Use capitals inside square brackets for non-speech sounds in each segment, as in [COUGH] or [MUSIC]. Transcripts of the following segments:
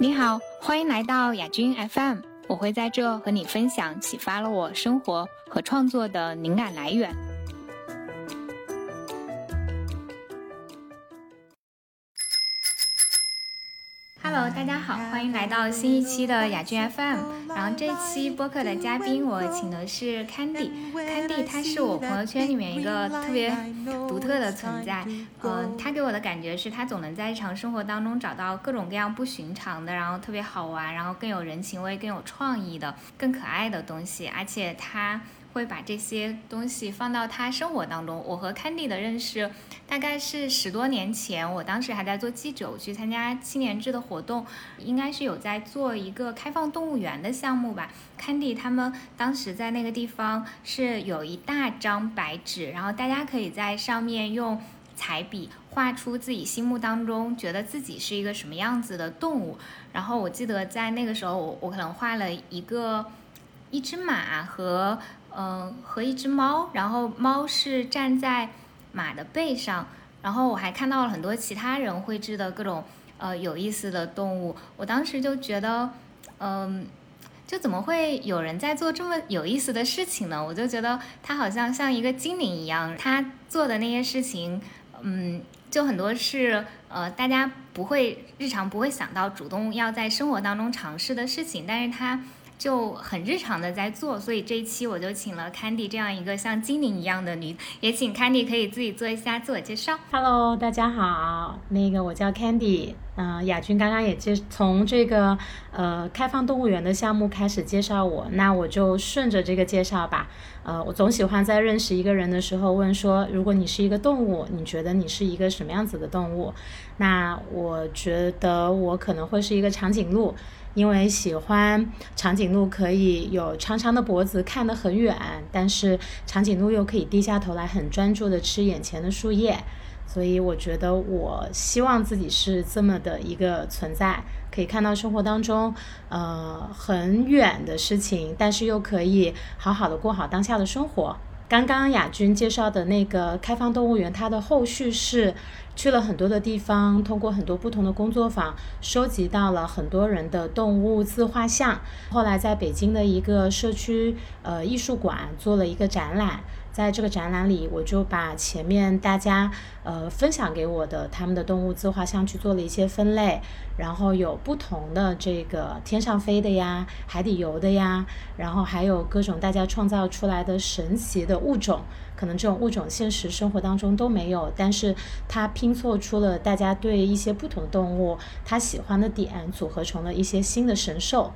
你好，欢迎来到雅君 FM，我会在这和你分享启发了我生活和创作的灵感来源。欢迎来到新一期的亚军 FM。然后这期播客的嘉宾我请的是 Candy，Candy 他是我朋友圈里面一个特别独特的存在。嗯，他给我的感觉是他总能在日常生活当中找到各种各样不寻常的，然后特别好玩，然后更有人情味、更有创意的、更可爱的东西，而且他。会把这些东西放到他生活当中。我和 Candy 的认识大概是十多年前，我当时还在做记者，我去参加七年制的活动，应该是有在做一个开放动物园的项目吧。Candy 他们当时在那个地方是有一大张白纸，然后大家可以在上面用彩笔画出自己心目当中觉得自己是一个什么样子的动物。然后我记得在那个时候，我我可能画了一个一只马和。嗯，和一只猫，然后猫是站在马的背上，然后我还看到了很多其他人绘制的各种呃有意思的动物。我当时就觉得，嗯，就怎么会有人在做这么有意思的事情呢？我就觉得他好像像一个精灵一样，他做的那些事情，嗯，就很多是呃大家不会日常不会想到主动要在生活当中尝试的事情，但是他。就很日常的在做，所以这一期我就请了 Candy 这样一个像精灵一样的女，也请 Candy 可以自己做一下自我介绍。Hello，大家好，那个我叫 Candy，嗯，亚军刚刚也介从这个呃开放动物园的项目开始介绍我，那我就顺着这个介绍吧。呃，我总喜欢在认识一个人的时候问说，如果你是一个动物，你觉得你是一个什么样子的动物？那我觉得我可能会是一个长颈鹿。因为喜欢长颈鹿可以有长长的脖子看得很远，但是长颈鹿又可以低下头来很专注的吃眼前的树叶，所以我觉得我希望自己是这么的一个存在，可以看到生活当中呃很远的事情，但是又可以好好的过好当下的生活。刚刚亚军介绍的那个开放动物园，它的后续是。去了很多的地方，通过很多不同的工作坊，收集到了很多人的动物自画像。后来在北京的一个社区呃艺术馆做了一个展览，在这个展览里，我就把前面大家呃分享给我的他们的动物自画像去做了一些分类，然后有不同的这个天上飞的呀，海底游的呀，然后还有各种大家创造出来的神奇的物种。可能这种物种现实生活当中都没有，但是它拼凑出了大家对一些不同动物它喜欢的点，组合成了一些新的神兽。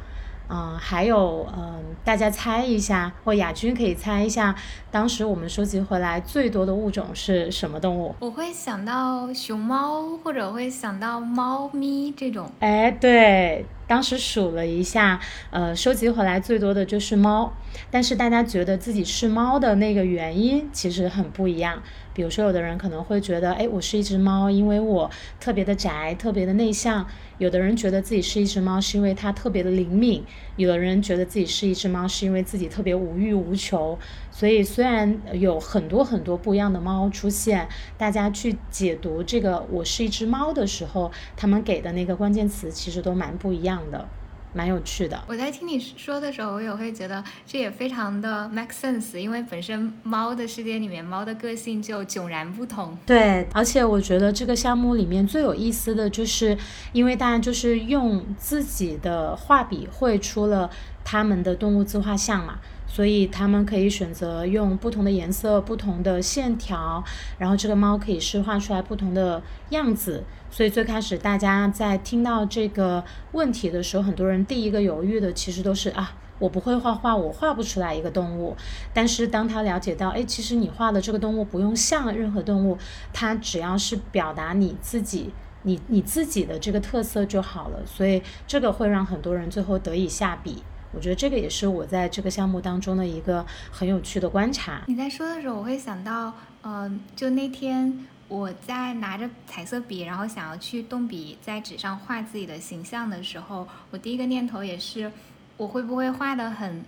嗯，还有嗯，大家猜一下，或亚军可以猜一下，当时我们收集回来最多的物种是什么动物？我会想到熊猫，或者会想到猫咪这种。哎，对。当时数了一下，呃，收集回来最多的就是猫，但是大家觉得自己是猫的那个原因其实很不一样。比如说，有的人可能会觉得，哎，我是一只猫，因为我特别的宅，特别的内向；有的人觉得自己是一只猫，是因为它特别的灵敏；有的人觉得自己是一只猫，是因为自己特别无欲无求。所以，虽然有很多很多不一样的猫出现，大家去解读这个“我是一只猫”的时候，他们给的那个关键词其实都蛮不一样的。蛮有趣的。我在听你说的时候，我也会觉得这也非常的 make sense，因为本身猫的世界里面，猫的个性就迥然不同。对，而且我觉得这个项目里面最有意思的就是，因为大家就是用自己的画笔绘出了他们的动物自画像嘛。所以他们可以选择用不同的颜色、不同的线条，然后这个猫可以是画出来不同的样子。所以最开始大家在听到这个问题的时候，很多人第一个犹豫的其实都是啊，我不会画画，我画不出来一个动物。但是当他了解到，哎，其实你画的这个动物不用像任何动物，它只要是表达你自己、你你自己的这个特色就好了。所以这个会让很多人最后得以下笔。我觉得这个也是我在这个项目当中的一个很有趣的观察。你在说的时候，我会想到，嗯，就那天我在拿着彩色笔，然后想要去动笔在纸上画自己的形象的时候，我第一个念头也是，我会不会画的很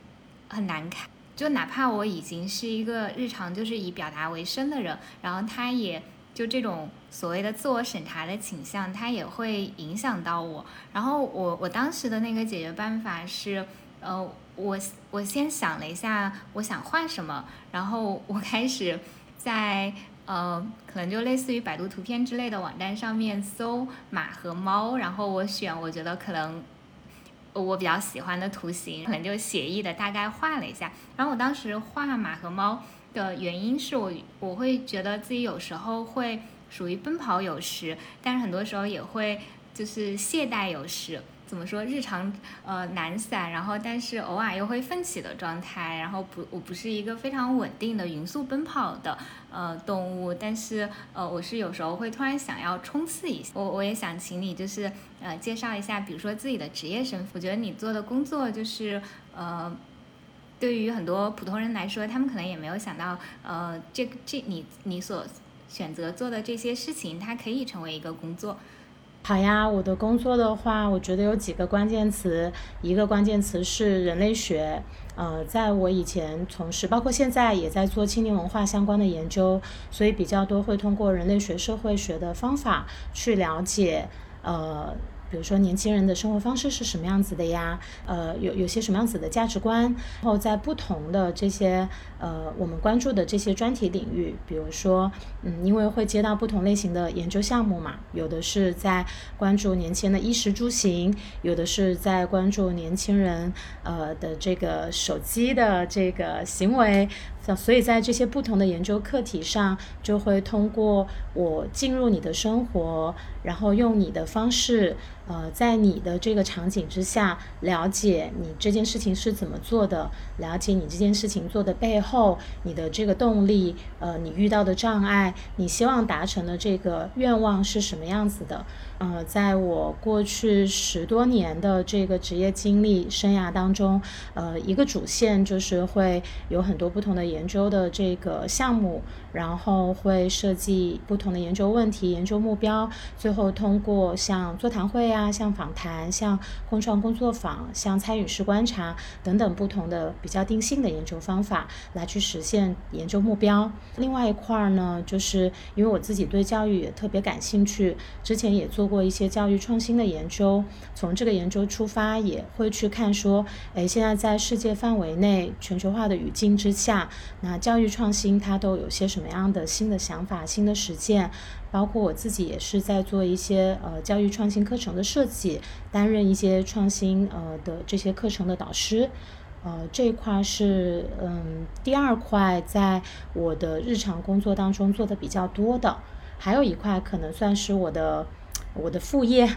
很难看？就哪怕我已经是一个日常就是以表达为生的人，然后他也就这种所谓的自我审查的倾向，他也会影响到我。然后我我当时的那个解决办法是，呃，我我先想了一下我想画什么，然后我开始在呃可能就类似于百度图片之类的网站上面搜马和猫，然后我选我觉得可能我比较喜欢的图形，可能就写意的大概画了一下。然后我当时画马和猫。的原因是我我会觉得自己有时候会属于奔跑有时，但是很多时候也会就是懈怠有时。怎么说？日常呃懒散，然后但是偶尔又会奋起的状态。然后不，我不是一个非常稳定的匀速奔跑的呃动物，但是呃我是有时候会突然想要冲刺一下。我我也想请你就是呃介绍一下，比如说自己的职业身份。我觉得你做的工作就是呃。对于很多普通人来说，他们可能也没有想到，呃，这这你你所选择做的这些事情，它可以成为一个工作。好呀，我的工作的话，我觉得有几个关键词，一个关键词是人类学。呃，在我以前从事，包括现在也在做青年文化相关的研究，所以比较多会通过人类学、社会学的方法去了解，呃。比如说年轻人的生活方式是什么样子的呀？呃，有有些什么样子的价值观？然后在不同的这些呃我们关注的这些专题领域，比如说，嗯，因为会接到不同类型的研究项目嘛，有的是在关注年轻人的衣食住行，有的是在关注年轻人呃的这个手机的这个行为。所以在这些不同的研究课题上，就会通过我进入你的生活，然后用你的方式。呃，在你的这个场景之下，了解你这件事情是怎么做的，了解你这件事情做的背后，你的这个动力，呃，你遇到的障碍，你希望达成的这个愿望是什么样子的？呃，在我过去十多年的这个职业经历生涯当中，呃，一个主线就是会有很多不同的研究的这个项目。然后会设计不同的研究问题、研究目标，最后通过像座谈会啊、像访谈、像共创工作坊、像参与式观察等等不同的比较定性的研究方法来去实现研究目标。另外一块儿呢，就是因为我自己对教育也特别感兴趣，之前也做过一些教育创新的研究，从这个研究出发，也会去看说，哎，现在在世界范围内全球化的语境之下，那教育创新它都有些什？么样的新的想法、新的实践，包括我自己也是在做一些呃教育创新课程的设计，担任一些创新呃的这些课程的导师，呃这一块是嗯第二块在我的日常工作当中做的比较多的，还有一块可能算是我的。我的副业，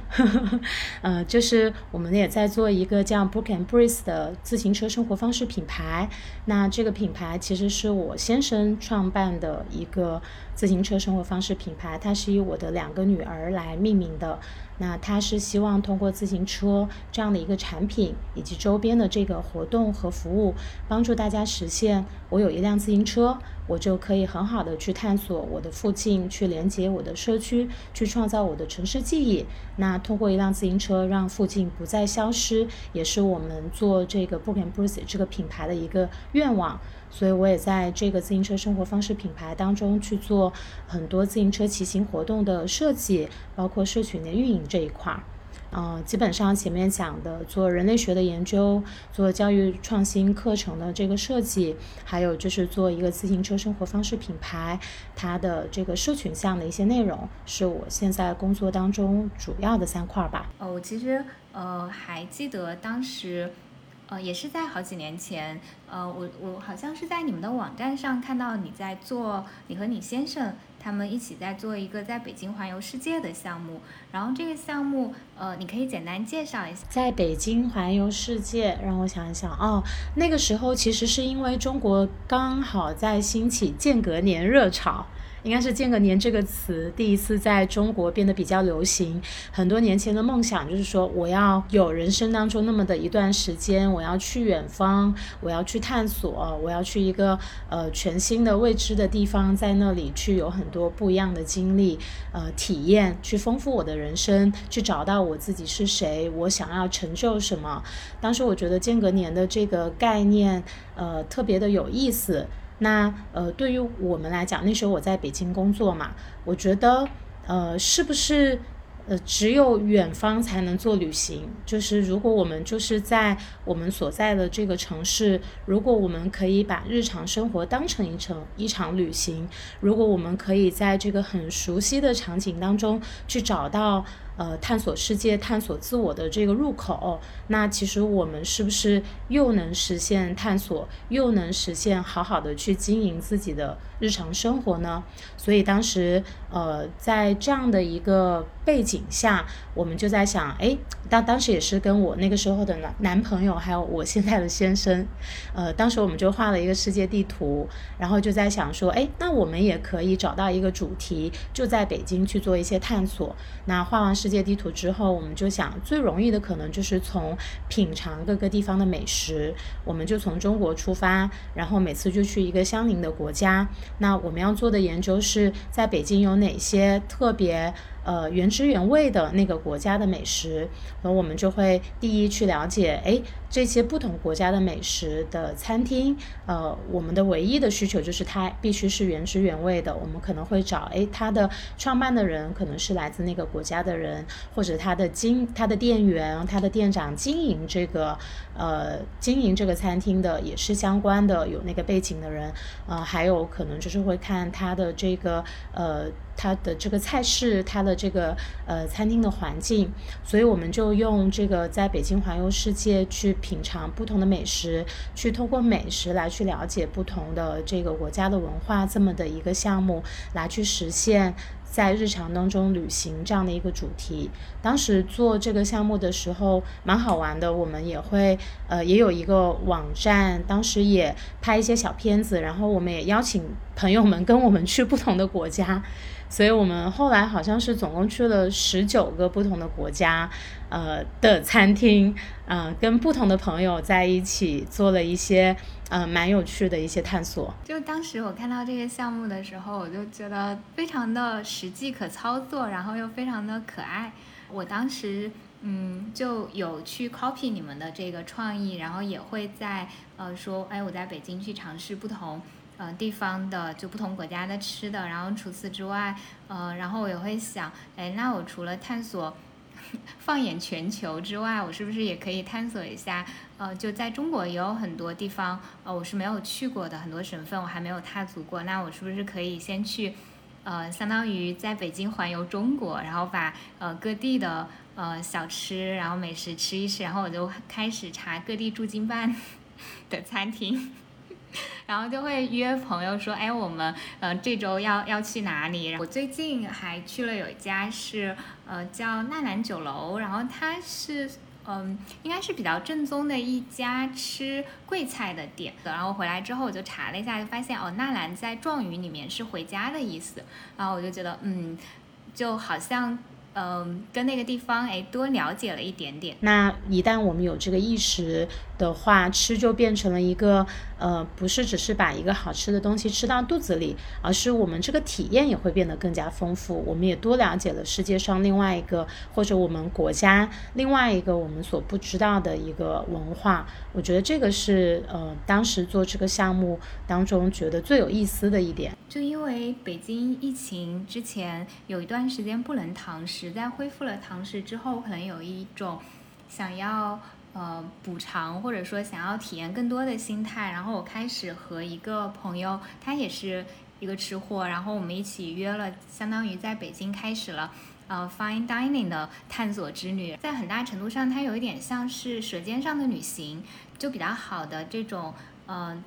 [LAUGHS] 呃，就是我们也在做一个叫 Book and Breeze 的自行车生活方式品牌。那这个品牌其实是我先生创办的一个自行车生活方式品牌，它是以我的两个女儿来命名的。那它是希望通过自行车这样的一个产品以及周边的这个活动和服务，帮助大家实现我有一辆自行车。我就可以很好的去探索我的附近，去连接我的社区，去创造我的城市记忆。那通过一辆自行车，让附近不再消失，也是我们做这个 Book and Bruce 这个品牌的一个愿望。所以我也在这个自行车生活方式品牌当中去做很多自行车骑行活动的设计，包括社群的运营这一块儿。呃，基本上前面讲的做人类学的研究，做教育创新课程的这个设计，还有就是做一个自行车生活方式品牌，它的这个社群项的一些内容，是我现在工作当中主要的三块儿吧。哦，我其实呃还记得当时。呃，也是在好几年前，呃，我我好像是在你们的网站上看到你在做，你和你先生他们一起在做一个在北京环游世界的项目，然后这个项目，呃，你可以简单介绍一下。在北京环游世界，让我想一想，哦，那个时候其实是因为中国刚好在兴起间隔年热潮。应该是“间隔年”这个词第一次在中国变得比较流行。很多年前的梦想就是说，我要有人生当中那么的一段时间，我要去远方，我要去探索，我要去一个呃全新的未知的地方，在那里去有很多不一样的经历、呃体验，去丰富我的人生，去找到我自己是谁，我想要成就什么。当时我觉得“间隔年”的这个概念呃特别的有意思。那呃，对于我们来讲，那时候我在北京工作嘛，我觉得呃，是不是？呃，只有远方才能做旅行。就是如果我们就是在我们所在的这个城市，如果我们可以把日常生活当成一场一场旅行，如果我们可以在这个很熟悉的场景当中去找到。呃，探索世界、探索自我的这个入口，那其实我们是不是又能实现探索，又能实现好好的去经营自己的日常生活呢？所以当时，呃，在这样的一个背景下，我们就在想，哎，当当时也是跟我那个时候的男男朋友，还有我现在的先生，呃，当时我们就画了一个世界地图，然后就在想说，哎，那我们也可以找到一个主题，就在北京去做一些探索。那画完世。世界地图之后，我们就想最容易的可能就是从品尝各个地方的美食，我们就从中国出发，然后每次就去一个相邻的国家。那我们要做的研究是在北京有哪些特别。呃，原汁原味的那个国家的美食，然后我们就会第一去了解，哎，这些不同国家的美食的餐厅，呃，我们的唯一的需求就是它必须是原汁原味的。我们可能会找，哎，它的创办的人可能是来自那个国家的人，或者他的经他的店员、他的店长经营这个，呃，经营这个餐厅的也是相关的有那个背景的人，呃，还有可能就是会看他的这个，呃。它的这个菜式，它的这个呃餐厅的环境，所以我们就用这个在北京环游世界去品尝不同的美食，去通过美食来去了解不同的这个国家的文化，这么的一个项目来去实现在日常当中旅行这样的一个主题。当时做这个项目的时候蛮好玩的，我们也会呃也有一个网站，当时也拍一些小片子，然后我们也邀请朋友们跟我们去不同的国家。所以我们后来好像是总共去了十九个不同的国家，呃的餐厅，嗯，跟不同的朋友在一起做了一些，嗯，蛮有趣的一些探索。就当时我看到这个项目的时候，我就觉得非常的实际可操作，然后又非常的可爱。我当时，嗯，就有去 copy 你们的这个创意，然后也会在，呃，说，哎，我在北京去尝试不同。呃，地方的就不同国家的吃的，然后除此之外，呃，然后我也会想，哎，那我除了探索 [LAUGHS] 放眼全球之外，我是不是也可以探索一下？呃，就在中国也有很多地方，呃，我是没有去过的，很多省份我还没有踏足过。那我是不是可以先去，呃，相当于在北京环游中国，然后把呃各地的呃小吃，然后美食吃一吃，然后我就开始查各地驻京办 [LAUGHS] 的餐厅。然后就会约朋友说，哎，我们呃这周要要去哪里？我最近还去了有一家是呃叫纳兰酒楼，然后它是嗯应该是比较正宗的一家吃贵菜的店。然后回来之后我就查了一下，就发现哦纳兰在壮语里面是回家的意思。然后我就觉得嗯就好像。嗯，跟那个地方哎多了解了一点点。那一旦我们有这个意识的话，吃就变成了一个呃，不是只是把一个好吃的东西吃到肚子里，而是我们这个体验也会变得更加丰富。我们也多了解了世界上另外一个或者我们国家另外一个我们所不知道的一个文化。我觉得这个是呃，当时做这个项目当中觉得最有意思的一点。就因为北京疫情之前有一段时间不能堂食，在恢复了堂食之后，可能有一种想要呃补偿或者说想要体验更多的心态。然后我开始和一个朋友，他也是一个吃货，然后我们一起约了，相当于在北京开始了呃 fine dining 的探索之旅。在很大程度上，它有一点像是舌尖上的旅行，就比较好的这种呃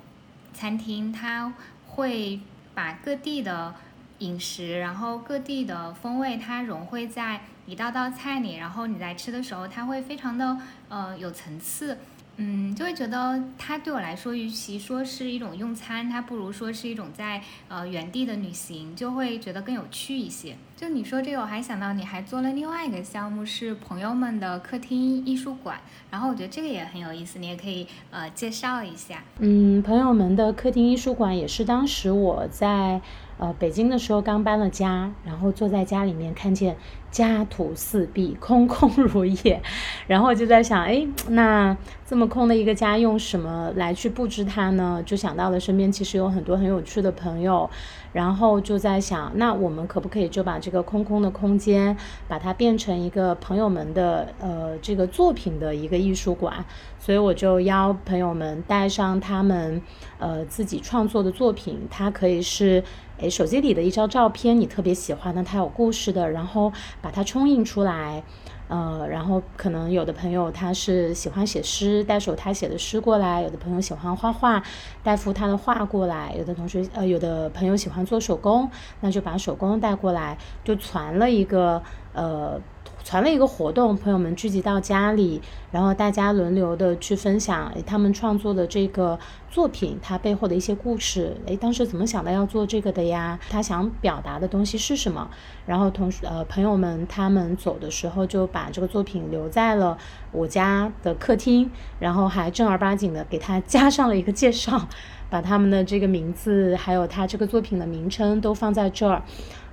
餐厅，它会。把各地的饮食，然后各地的风味，它融汇在一道道菜里，然后你在吃的时候，它会非常的呃有层次。嗯，就会觉得它对我来说，与其说是一种用餐，它不如说是一种在呃原地的旅行，就会觉得更有趣一些。就你说这个，我还想到你还做了另外一个项目，是朋友们的客厅艺术馆，然后我觉得这个也很有意思，你也可以呃介绍一下。嗯，朋友们的客厅艺术馆也是当时我在。呃，北京的时候刚搬了家，然后坐在家里面看见家徒四壁，空空如也，然后就在想，哎，那这么空的一个家，用什么来去布置它呢？就想到了身边其实有很多很有趣的朋友，然后就在想，那我们可不可以就把这个空空的空间，把它变成一个朋友们的呃这个作品的一个艺术馆？所以我就邀朋友们带上他们呃自己创作的作品，它可以是。诶，手机里的一张照片，你特别喜欢的，它有故事的，然后把它冲印出来，呃，然后可能有的朋友他是喜欢写诗，带首他写的诗过来；有的朋友喜欢画画，带幅他的画过来；有的同学呃，有的朋友喜欢做手工，那就把手工带过来，就传了一个呃。传了一个活动，朋友们聚集到家里，然后大家轮流的去分享他们创作的这个作品，它背后的一些故事。诶，当时怎么想到要做这个的呀？他想表达的东西是什么？然后同时，呃，朋友们他们走的时候就把这个作品留在了我家的客厅，然后还正儿八经的给他加上了一个介绍，把他们的这个名字还有他这个作品的名称都放在这儿。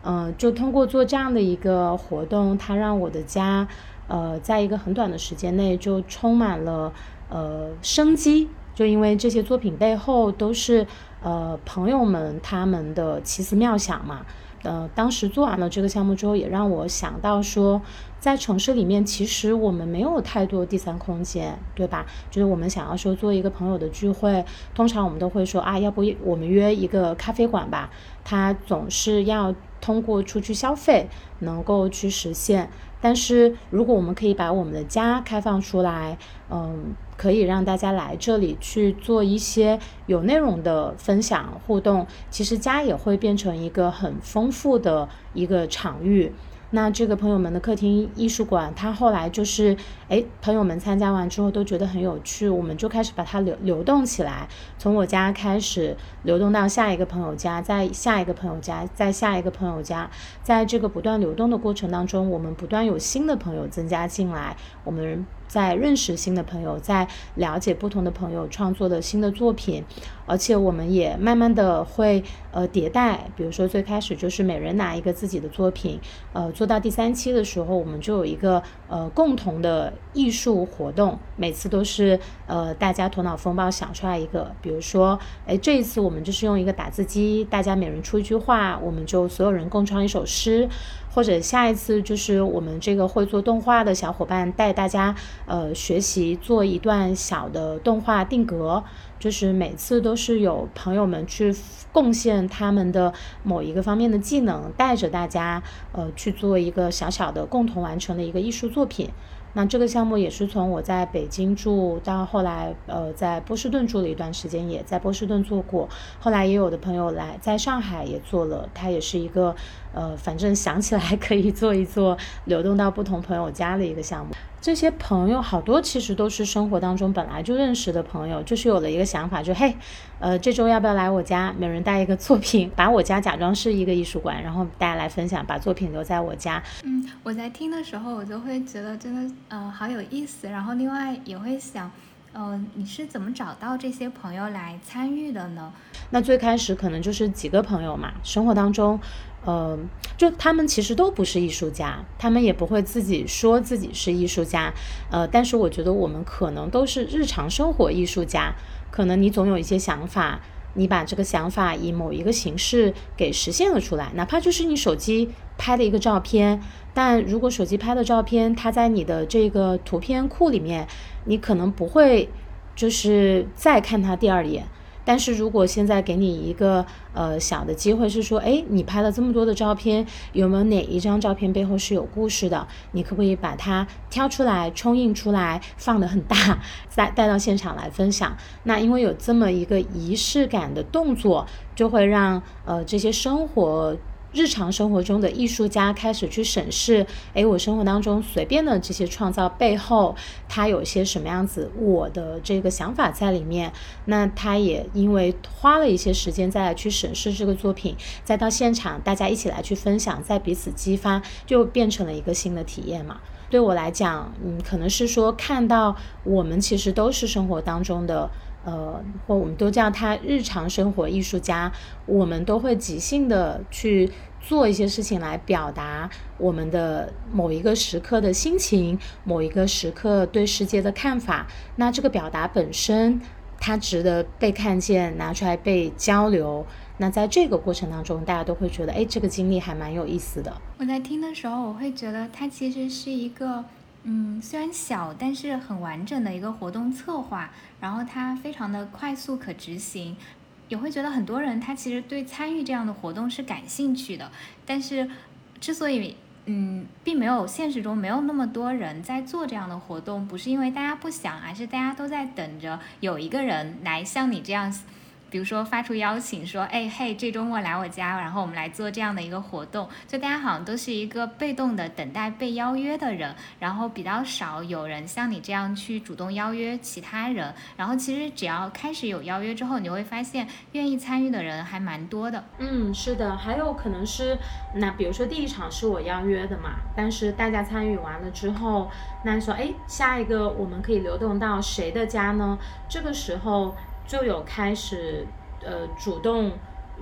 嗯，就通过做这样的一个活动，它让我的家，呃，在一个很短的时间内就充满了呃生机。就因为这些作品背后都是呃朋友们他们的奇思妙想嘛。呃，当时做完了这个项目之后，也让我想到说，在城市里面，其实我们没有太多第三空间，对吧？就是我们想要说做一个朋友的聚会，通常我们都会说啊，要不我们约一个咖啡馆吧？它总是要通过出去消费能够去实现。但是如果我们可以把我们的家开放出来，嗯。可以让大家来这里去做一些有内容的分享互动，其实家也会变成一个很丰富的一个场域。那这个朋友们的客厅艺术馆，他后来就是，哎，朋友们参加完之后都觉得很有趣，我们就开始把它流流动起来，从我家开始流动到下一个朋友家，在下一个朋友家，在下一个朋友家，在这个不断流动的过程当中，我们不断有新的朋友增加进来，我们。在认识新的朋友，在了解不同的朋友创作的新的作品，而且我们也慢慢的会呃迭代。比如说最开始就是每人拿一个自己的作品，呃，做到第三期的时候，我们就有一个呃共同的艺术活动，每次都是呃大家头脑风暴想出来一个。比如说，哎，这一次我们就是用一个打字机，大家每人出一句话，我们就所有人共创一首诗。或者下一次就是我们这个会做动画的小伙伴带大家呃学习做一段小的动画定格，就是每次都是有朋友们去贡献他们的某一个方面的技能，带着大家呃去做一个小小的共同完成的一个艺术作品。那这个项目也是从我在北京住到后来，呃，在波士顿住了一段时间，也在波士顿做过。后来也有的朋友来在上海也做了，它也是一个，呃，反正想起来可以做一做，流动到不同朋友家的一个项目。这些朋友好多其实都是生活当中本来就认识的朋友，就是有了一个想法，就嘿，呃，这周要不要来我家？每人带一个作品，把我家假装是一个艺术馆，然后大家来分享，把作品留在我家。嗯，我在听的时候，我就会觉得真的，呃，好有意思。然后另外也会想，呃，你是怎么找到这些朋友来参与的呢？那最开始可能就是几个朋友嘛，生活当中。呃，就他们其实都不是艺术家，他们也不会自己说自己是艺术家。呃，但是我觉得我们可能都是日常生活艺术家。可能你总有一些想法，你把这个想法以某一个形式给实现了出来，哪怕就是你手机拍的一个照片。但如果手机拍的照片，它在你的这个图片库里面，你可能不会就是再看它第二眼。但是如果现在给你一个呃小的机会，是说，哎，你拍了这么多的照片，有没有哪一张照片背后是有故事的？你可不可以把它挑出来，冲印出来，放得很大，[LAUGHS] 再带到现场来分享？那因为有这么一个仪式感的动作，就会让呃这些生活。日常生活中的艺术家开始去审视，哎，我生活当中随便的这些创造背后，他有些什么样子，我的这个想法在里面。那他也因为花了一些时间再来去审视这个作品，再到现场大家一起来去分享，再彼此激发，就变成了一个新的体验嘛。对我来讲，嗯，可能是说看到我们其实都是生活当中的。呃，或我们都叫他日常生活艺术家，我们都会即兴的去做一些事情来表达我们的某一个时刻的心情，某一个时刻对世界的看法。那这个表达本身，它值得被看见，拿出来被交流。那在这个过程当中，大家都会觉得，哎，这个经历还蛮有意思的。我在听的时候，我会觉得它其实是一个，嗯，虽然小，但是很完整的一个活动策划，然后它非常的快速可执行，也会觉得很多人他其实对参与这样的活动是感兴趣的。但是，之所以，嗯，并没有现实中没有那么多人在做这样的活动，不是因为大家不想，而是大家都在等着有一个人来像你这样。比如说发出邀请，说，哎嘿，这周末来我家，然后我们来做这样的一个活动。就大家好像都是一个被动的等待被邀约的人，然后比较少有人像你这样去主动邀约其他人。然后其实只要开始有邀约之后，你会发现愿意参与的人还蛮多的。嗯，是的，还有可能是，那比如说第一场是我邀约的嘛，但是大家参与完了之后，那说，哎，下一个我们可以流动到谁的家呢？这个时候。就有开始，呃，主动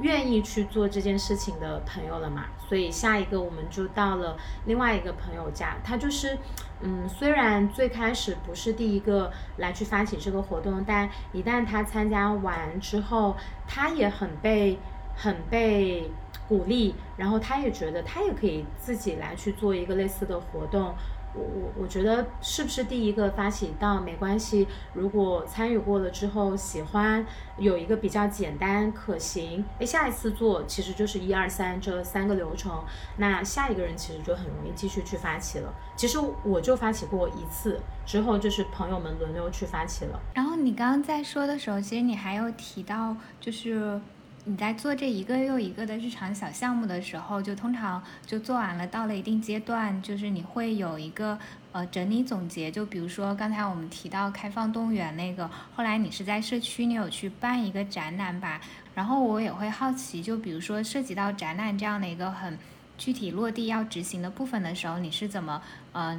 愿意去做这件事情的朋友了嘛，所以下一个我们就到了另外一个朋友家，他就是，嗯，虽然最开始不是第一个来去发起这个活动，但一旦他参加完之后，他也很被很被鼓励，然后他也觉得他也可以自己来去做一个类似的活动。我我觉得是不是第一个发起到没关系，如果参与过了之后喜欢有一个比较简单可行，哎，下一次做其实就是一二三这三个流程，那下一个人其实就很容易继续去发起了。其实我就发起过一次，之后就是朋友们轮流去发起了。然后你刚刚在说的时候，其实你还有提到就是。你在做这一个又一个的日常小项目的时候，就通常就做完了，到了一定阶段，就是你会有一个呃整理总结。就比如说刚才我们提到开放动物园那个，后来你是在社区，你有去办一个展览吧？然后我也会好奇，就比如说涉及到展览这样的一个很具体落地要执行的部分的时候，你是怎么呃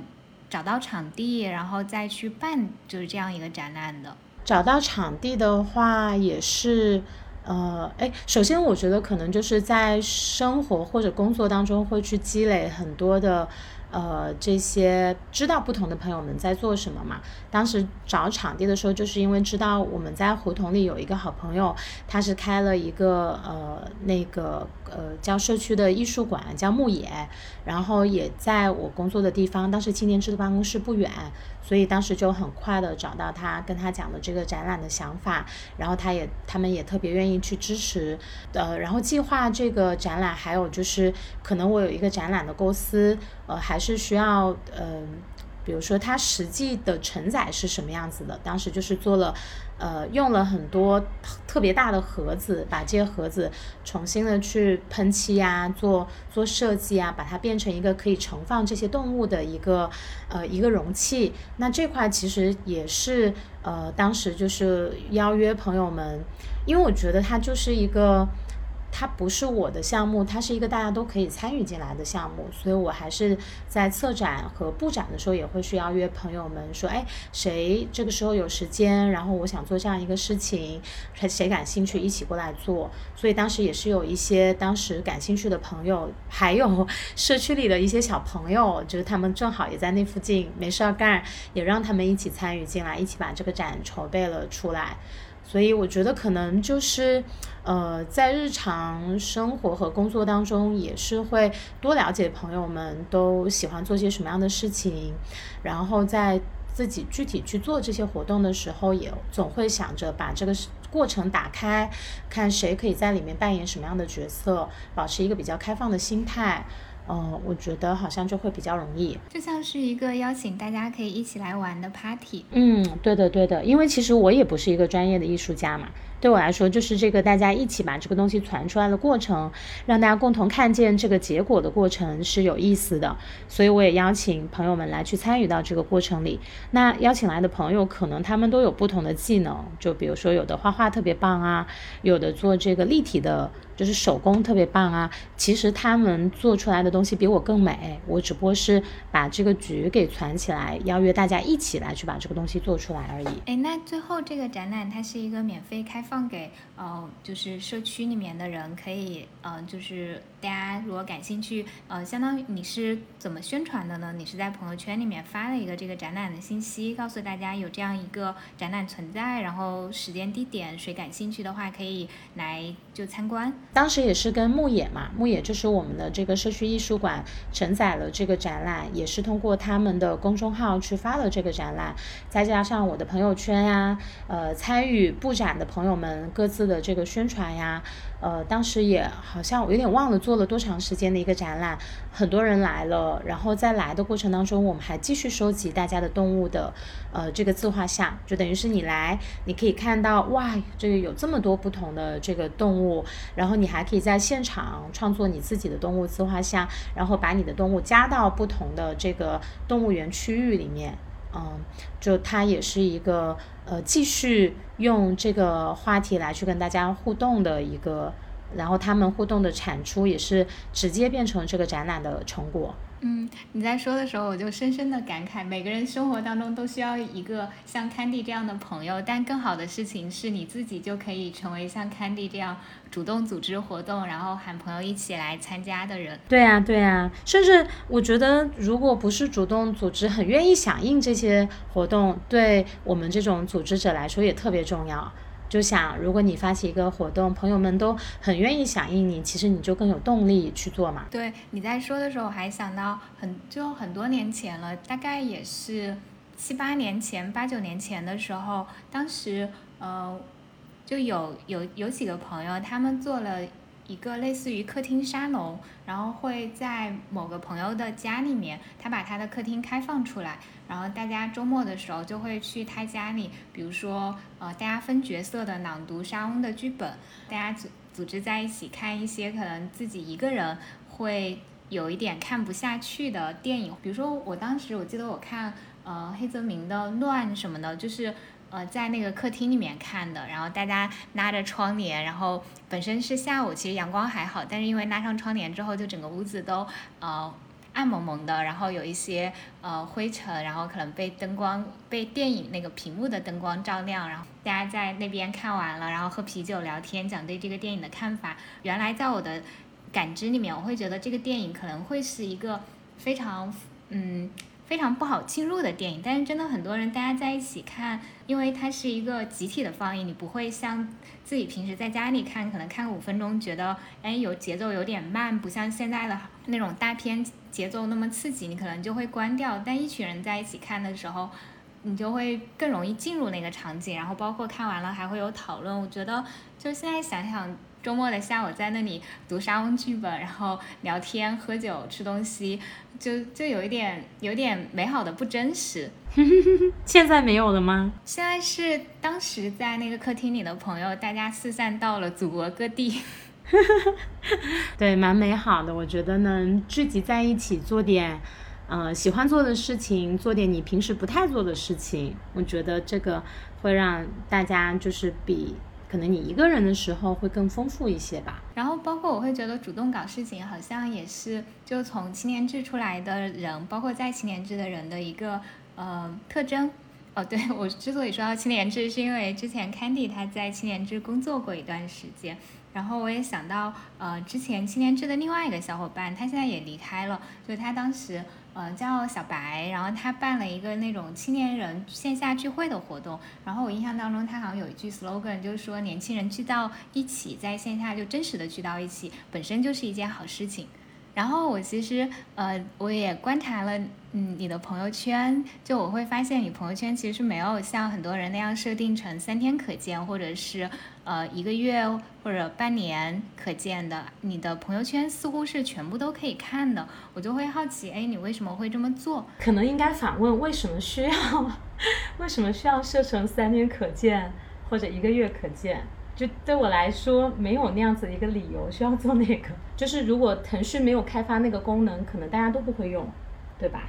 找到场地，然后再去办就是这样一个展览的？找到场地的话，也是。呃，哎，首先我觉得可能就是在生活或者工作当中会去积累很多的。呃，这些知道不同的朋友们在做什么嘛？当时找场地的时候，就是因为知道我们在胡同里有一个好朋友，他是开了一个呃那个呃叫社区的艺术馆，叫牧野，然后也在我工作的地方，当时青年制的办公室不远，所以当时就很快的找到他，跟他讲的这个展览的想法，然后他也他们也特别愿意去支持，呃，然后计划这个展览，还有就是可能我有一个展览的构思。呃，还是需要，嗯，比如说它实际的承载是什么样子的？当时就是做了，呃，用了很多特别大的盒子，把这些盒子重新的去喷漆啊，做做设计啊，把它变成一个可以盛放这些动物的一个，呃，一个容器。那这块其实也是，呃，当时就是邀约朋友们，因为我觉得它就是一个。它不是我的项目，它是一个大家都可以参与进来的项目，所以我还是在策展和布展的时候也会需要约朋友们说，哎，谁这个时候有时间，然后我想做这样一个事情，谁谁感兴趣一起过来做。所以当时也是有一些当时感兴趣的朋友，还有 [LAUGHS] 社区里的一些小朋友，就是他们正好也在那附近没事儿干，也让他们一起参与进来，一起把这个展筹备了出来。所以我觉得可能就是，呃，在日常生活和工作当中，也是会多了解朋友们都喜欢做些什么样的事情，然后在自己具体去做这些活动的时候，也总会想着把这个过程打开，看谁可以在里面扮演什么样的角色，保持一个比较开放的心态。嗯，我觉得好像就会比较容易，就像是一个邀请大家可以一起来玩的 party。嗯，对的，对的，因为其实我也不是一个专业的艺术家嘛，对我来说，就是这个大家一起把这个东西传出来的过程，让大家共同看见这个结果的过程是有意思的。所以我也邀请朋友们来去参与到这个过程里。那邀请来的朋友，可能他们都有不同的技能，就比如说有的画画特别棒啊，有的做这个立体的。就是手工特别棒啊！其实他们做出来的东西比我更美，我只不过是把这个局给攒起来，邀约大家一起来去把这个东西做出来而已。哎，那最后这个展览它是一个免费开放给呃，就是社区里面的人可以，呃，就是大家如果感兴趣，呃，相当于你是怎么宣传的呢？你是在朋友圈里面发了一个这个展览的信息，告诉大家有这样一个展览存在，然后时间地点，谁感兴趣的话可以来就参观。当时也是跟牧野嘛，牧野就是我们的这个社区艺术馆承载了这个展览，也是通过他们的公众号去发了这个展览，再加上我的朋友圈呀，呃，参与布展的朋友们各自的这个宣传呀。呃，当时也好像我有点忘了做了多长时间的一个展览，很多人来了，然后在来的过程当中，我们还继续收集大家的动物的，呃，这个自画像，就等于是你来，你可以看到，哇，这个有这么多不同的这个动物，然后你还可以在现场创作你自己的动物自画像，然后把你的动物加到不同的这个动物园区域里面。嗯，就他也是一个呃，继续用这个话题来去跟大家互动的一个，然后他们互动的产出也是直接变成这个展览的成果。嗯，你在说的时候，我就深深的感慨，每个人生活当中都需要一个像 Candy 这样的朋友，但更好的事情是你自己就可以成为像 Candy 这样主动组织活动，然后喊朋友一起来参加的人。对呀，对呀，甚至我觉得，如果不是主动组织，很愿意响应这些活动，对我们这种组织者来说也特别重要。就想，如果你发起一个活动，朋友们都很愿意响应你，其实你就更有动力去做嘛。对，你在说的时候，我还想到很就很多年前了，大概也是七八年前、八九年前的时候，当时呃就有有有几个朋友，他们做了。一个类似于客厅沙龙，然后会在某个朋友的家里面，他把他的客厅开放出来，然后大家周末的时候就会去他家里，比如说呃，大家分角色的朗读莎翁的剧本，大家组组织在一起看一些可能自己一个人会有一点看不下去的电影，比如说我当时我记得我看呃黑泽明的《乱》什么的，就是。呃，在那个客厅里面看的，然后大家拉着窗帘，然后本身是下午，其实阳光还好，但是因为拉上窗帘之后，就整个屋子都呃暗蒙蒙的，然后有一些呃灰尘，然后可能被灯光被电影那个屏幕的灯光照亮，然后大家在那边看完了，然后喝啤酒聊天，讲对这个电影的看法。原来在我的感知里面，我会觉得这个电影可能会是一个非常嗯。非常不好进入的电影，但是真的很多人大家在一起看，因为它是一个集体的放映，你不会像自己平时在家里看，可能看五分钟觉得，哎，有节奏有点慢，不像现在的那种大片节奏那么刺激，你可能就会关掉。但一群人在一起看的时候，你就会更容易进入那个场景，然后包括看完了还会有讨论。我觉得就现在想想。周末的下午在那里读沙翁剧本，然后聊天、喝酒、吃东西，就就有一点有点美好的不真实。[LAUGHS] 现在没有了吗？现在是当时在那个客厅里的朋友，大家四散到了祖国各地。[LAUGHS] 对，蛮美好的。我觉得能聚集在一起做点，呃，喜欢做的事情，做点你平时不太做的事情，我觉得这个会让大家就是比。可能你一个人的时候会更丰富一些吧。然后包括我会觉得主动搞事情，好像也是就从青年志出来的人，包括在青年志的人的一个呃特征。哦，对我之所以说到青年志，是因为之前 Candy 他在青年志工作过一段时间。然后我也想到，呃，之前青年志的另外一个小伙伴，他现在也离开了，就他当时。呃，叫小白，然后他办了一个那种青年人线下聚会的活动，然后我印象当中他好像有一句 slogan，就是说年轻人聚到一起，在线下就真实的聚到一起，本身就是一件好事情。然后我其实呃，我也观察了，嗯，你的朋友圈，就我会发现你朋友圈其实没有像很多人那样设定成三天可见，或者是呃一个月或者半年可见的。你的朋友圈似乎是全部都可以看的，我就会好奇，哎，你为什么会这么做？可能应该反问，为什么需要？[LAUGHS] 为什么需要设成三天可见或者一个月可见？就对我来说没有那样子的一个理由需要做那个。就是如果腾讯没有开发那个功能，可能大家都不会用，对吧？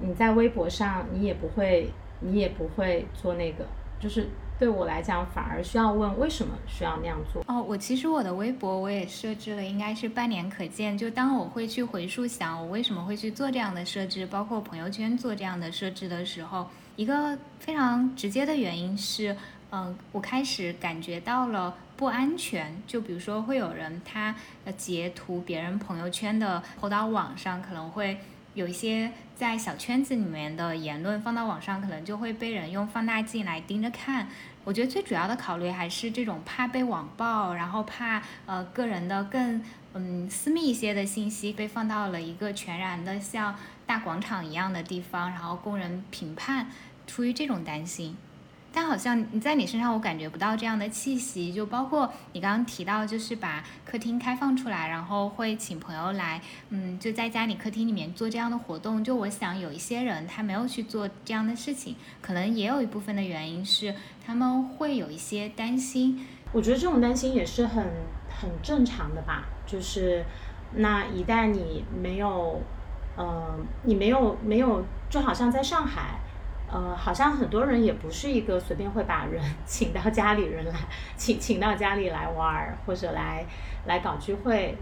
你在微博上你也不会，你也不会做那个，就是。对我来讲，反而需要问为什么需要那样做哦。我其实我的微博我也设置了，应该是半年可见。就当我会去回溯想我为什么会去做这样的设置，包括朋友圈做这样的设置的时候，一个非常直接的原因是，嗯，我开始感觉到了不安全。就比如说会有人他呃截图别人朋友圈的，投到网上可能会。有一些在小圈子里面的言论放到网上，可能就会被人用放大镜来盯着看。我觉得最主要的考虑还是这种怕被网暴，然后怕呃个人的更嗯私密一些的信息被放到了一个全然的像大广场一样的地方，然后供人评判。出于这种担心。但好像你在你身上，我感觉不到这样的气息。就包括你刚刚提到，就是把客厅开放出来，然后会请朋友来，嗯，就在家里客厅里面做这样的活动。就我想，有一些人他没有去做这样的事情，可能也有一部分的原因是他们会有一些担心。我觉得这种担心也是很很正常的吧。就是那一旦你没有，呃，你没有没有，就好像在上海。呃，好像很多人也不是一个随便会把人请到家里人来，请请到家里来玩儿或者来来搞聚会，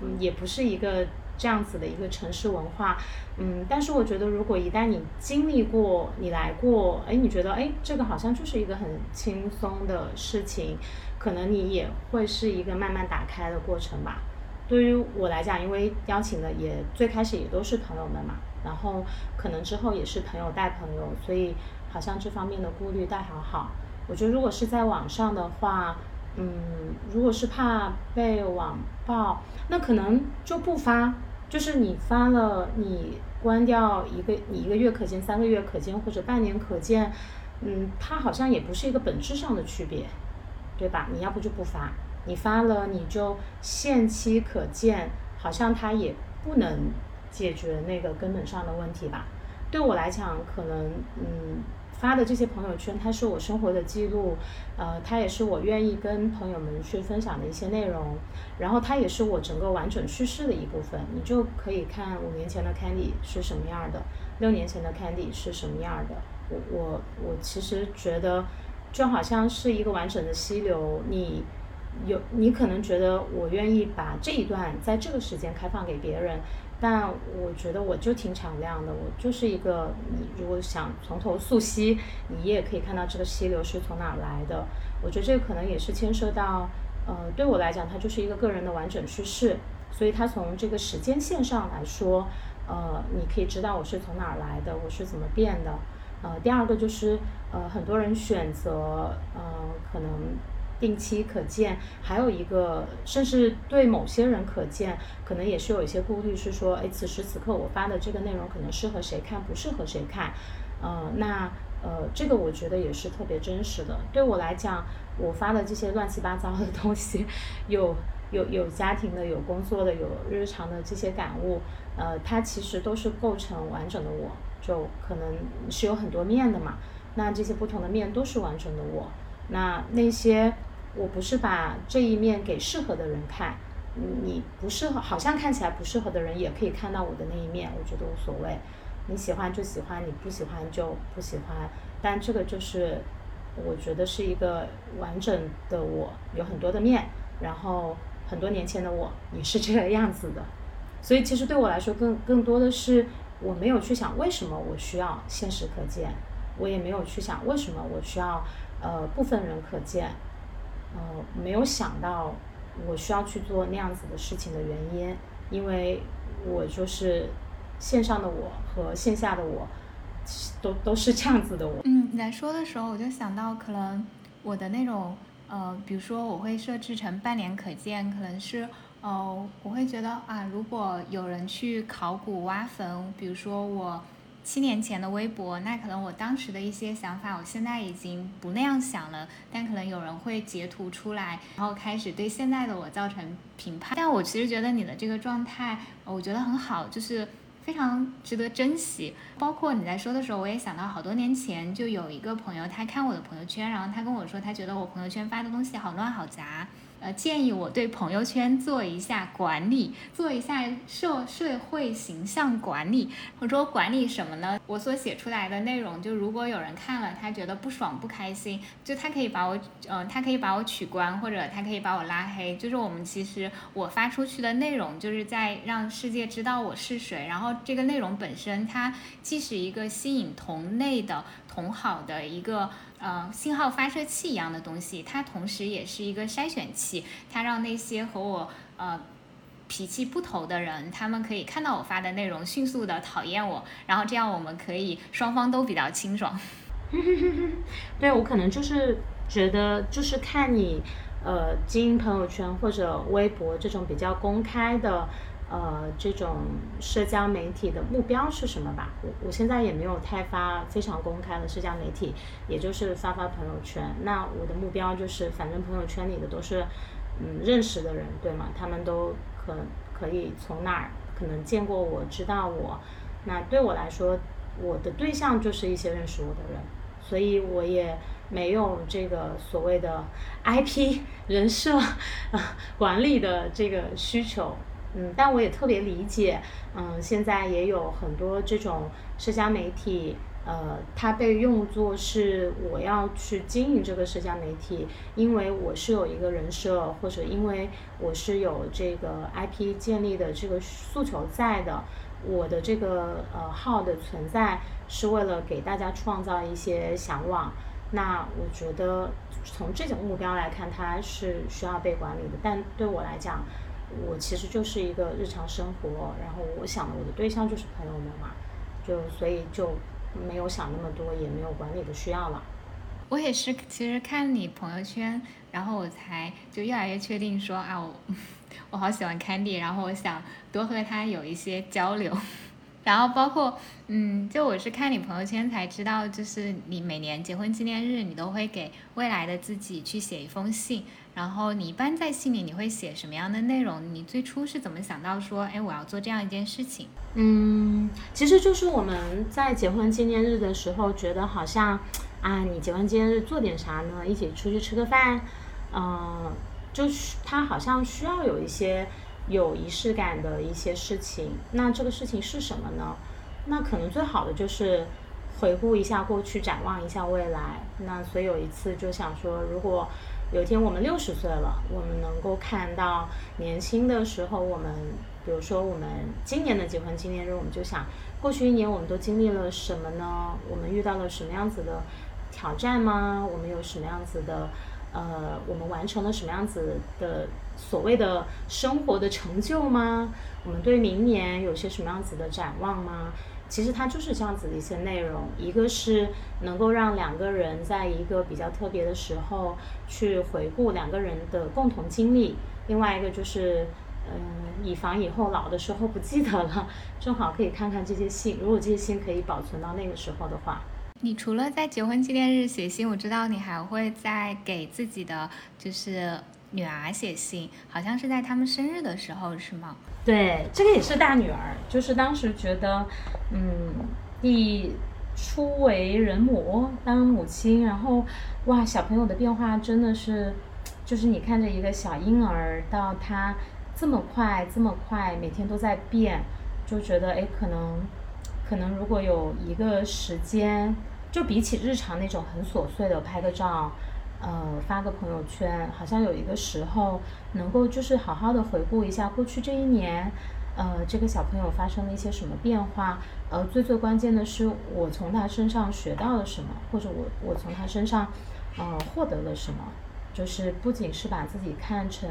嗯，也不是一个这样子的一个城市文化，嗯，但是我觉得如果一旦你经历过，你来过，哎，你觉得哎，这个好像就是一个很轻松的事情，可能你也会是一个慢慢打开的过程吧。对于我来讲，因为邀请的也最开始也都是朋友们嘛。然后可能之后也是朋友带朋友，所以好像这方面的顾虑倒还好。我觉得如果是在网上的话，嗯，如果是怕被网暴，那可能就不发。就是你发了，你关掉一个，你一个月可见，三个月可见，或者半年可见，嗯，它好像也不是一个本质上的区别，对吧？你要不就不发，你发了你就限期可见，好像它也不能。解决那个根本上的问题吧。对我来讲，可能嗯发的这些朋友圈，它是我生活的记录，呃，它也是我愿意跟朋友们去分享的一些内容，然后它也是我整个完整叙事的一部分。你就可以看五年前的 Candy 是什么样的，六年前的 Candy 是什么样的。我我我其实觉得，就好像是一个完整的溪流，你有你可能觉得我愿意把这一段在这个时间开放给别人。但我觉得我就挺敞亮的，我就是一个你如果想从头溯溪，你也可以看到这个溪流是从哪儿来的。我觉得这个可能也是牵涉到，呃，对我来讲，它就是一个个人的完整叙事，所以它从这个时间线上来说，呃，你可以知道我是从哪儿来的，我是怎么变的。呃，第二个就是，呃，很多人选择，呃，可能。定期可见，还有一个，甚至对某些人可见，可能也是有一些顾虑，是说，哎，此时此刻我发的这个内容可能适合谁看，不适合谁看，呃，那呃，这个我觉得也是特别真实的。对我来讲，我发的这些乱七八糟的东西，有有有家庭的，有工作的，有日常的这些感悟，呃，它其实都是构成完整的我，就可能是有很多面的嘛。那这些不同的面都是完整的我，那那些。我不是把这一面给适合的人看，你不适合，好像看起来不适合的人也可以看到我的那一面，我觉得无所谓，你喜欢就喜欢，你不喜欢就不喜欢。但这个就是，我觉得是一个完整的我，有很多的面，然后很多年前的我也是这个样子的。所以其实对我来说，更更多的是我没有去想为什么我需要现实可见，我也没有去想为什么我需要呃部分人可见。呃，没有想到我需要去做那样子的事情的原因，因为我就是线上的我和线下的我，都都是这样子的我。嗯，你在说的时候，我就想到可能我的那种呃，比如说我会设置成半年可见，可能是呃，我会觉得啊，如果有人去考古挖坟，比如说我。七年前的微博，那可能我当时的一些想法，我现在已经不那样想了。但可能有人会截图出来，然后开始对现在的我造成评判。但我其实觉得你的这个状态，我觉得很好，就是非常值得珍惜。包括你在说的时候，我也想到好多年前就有一个朋友，他看我的朋友圈，然后他跟我说，他觉得我朋友圈发的东西好乱好杂。呃，建议我对朋友圈做一下管理，做一下社社会形象管理。我说管理什么呢？我所写出来的内容，就如果有人看了，他觉得不爽不开心，就他可以把我，嗯，他可以把我取关，或者他可以把我拉黑。就是我们其实我发出去的内容，就是在让世界知道我是谁。然后这个内容本身，它既是一个吸引同类的同好的一个。呃，信号发射器一样的东西，它同时也是一个筛选器，它让那些和我呃脾气不投的人，他们可以看到我发的内容，迅速的讨厌我，然后这样我们可以双方都比较清爽。[LAUGHS] 对我可能就是觉得，就是看你呃经营朋友圈或者微博这种比较公开的。呃，这种社交媒体的目标是什么吧？我我现在也没有太发非常公开的社交媒体，也就是发发朋友圈。那我的目标就是，反正朋友圈里的都是嗯认识的人，对吗？他们都可可以从那儿可能见过我，知道我。那对我来说，我的对象就是一些认识我的人，所以我也没有这个所谓的 IP 人设 [LAUGHS] 管理的这个需求。嗯，但我也特别理解，嗯，现在也有很多这种社交媒体，呃，它被用作是我要去经营这个社交媒体，因为我是有一个人设，或者因为我是有这个 IP 建立的这个诉求在的，我的这个呃号的存在是为了给大家创造一些向往。那我觉得从这种目标来看，它是需要被管理的，但对我来讲。我其实就是一个日常生活，然后我想我的对象就是朋友们嘛，就所以就没有想那么多，也没有管理的需要了。我也是，其实看你朋友圈，然后我才就越来越确定说啊，我我好喜欢 Candy，然后我想多和他有一些交流。[LAUGHS] 然后包括嗯，就我是看你朋友圈才知道，就是你每年结婚纪念日，你都会给未来的自己去写一封信。然后你一般在信里你会写什么样的内容？你最初是怎么想到说，哎，我要做这样一件事情？嗯，其实就是我们在结婚纪念日的时候，觉得好像，啊，你结婚纪念日做点啥呢？一起出去吃个饭，嗯，就是他好像需要有一些有仪式感的一些事情。那这个事情是什么呢？那可能最好的就是回顾一下过去，展望一下未来。那所以有一次就想说，如果有一天我们六十岁了，我们能够看到年轻的时候，我们比如说我们今年的结婚纪念日，我们就想过去一年我们都经历了什么呢？我们遇到了什么样子的挑战吗？我们有什么样子的呃，我们完成了什么样子的所谓的生活的成就吗？我们对明年有些什么样子的展望吗？其实它就是这样子的一些内容，一个是能够让两个人在一个比较特别的时候去回顾两个人的共同经历，另外一个就是，嗯，以防以后老的时候不记得了，正好可以看看这些信，如果这些信可以保存到那个时候的话。你除了在结婚纪念日写信，我知道你还会在给自己的就是女儿写信，好像是在他们生日的时候，是吗？对，这个也是大女儿，就是当时觉得，嗯，一初为人母，当母亲，然后，哇，小朋友的变化真的是，就是你看着一个小婴儿到他这么快，这么快，每天都在变，就觉得，哎，可能，可能如果有一个时间，就比起日常那种很琐碎的拍个照。呃，发个朋友圈，好像有一个时候能够就是好好的回顾一下过去这一年，呃，这个小朋友发生了一些什么变化，呃，最最关键的是我从他身上学到了什么，或者我我从他身上，呃，获得了什么，就是不仅是把自己看成，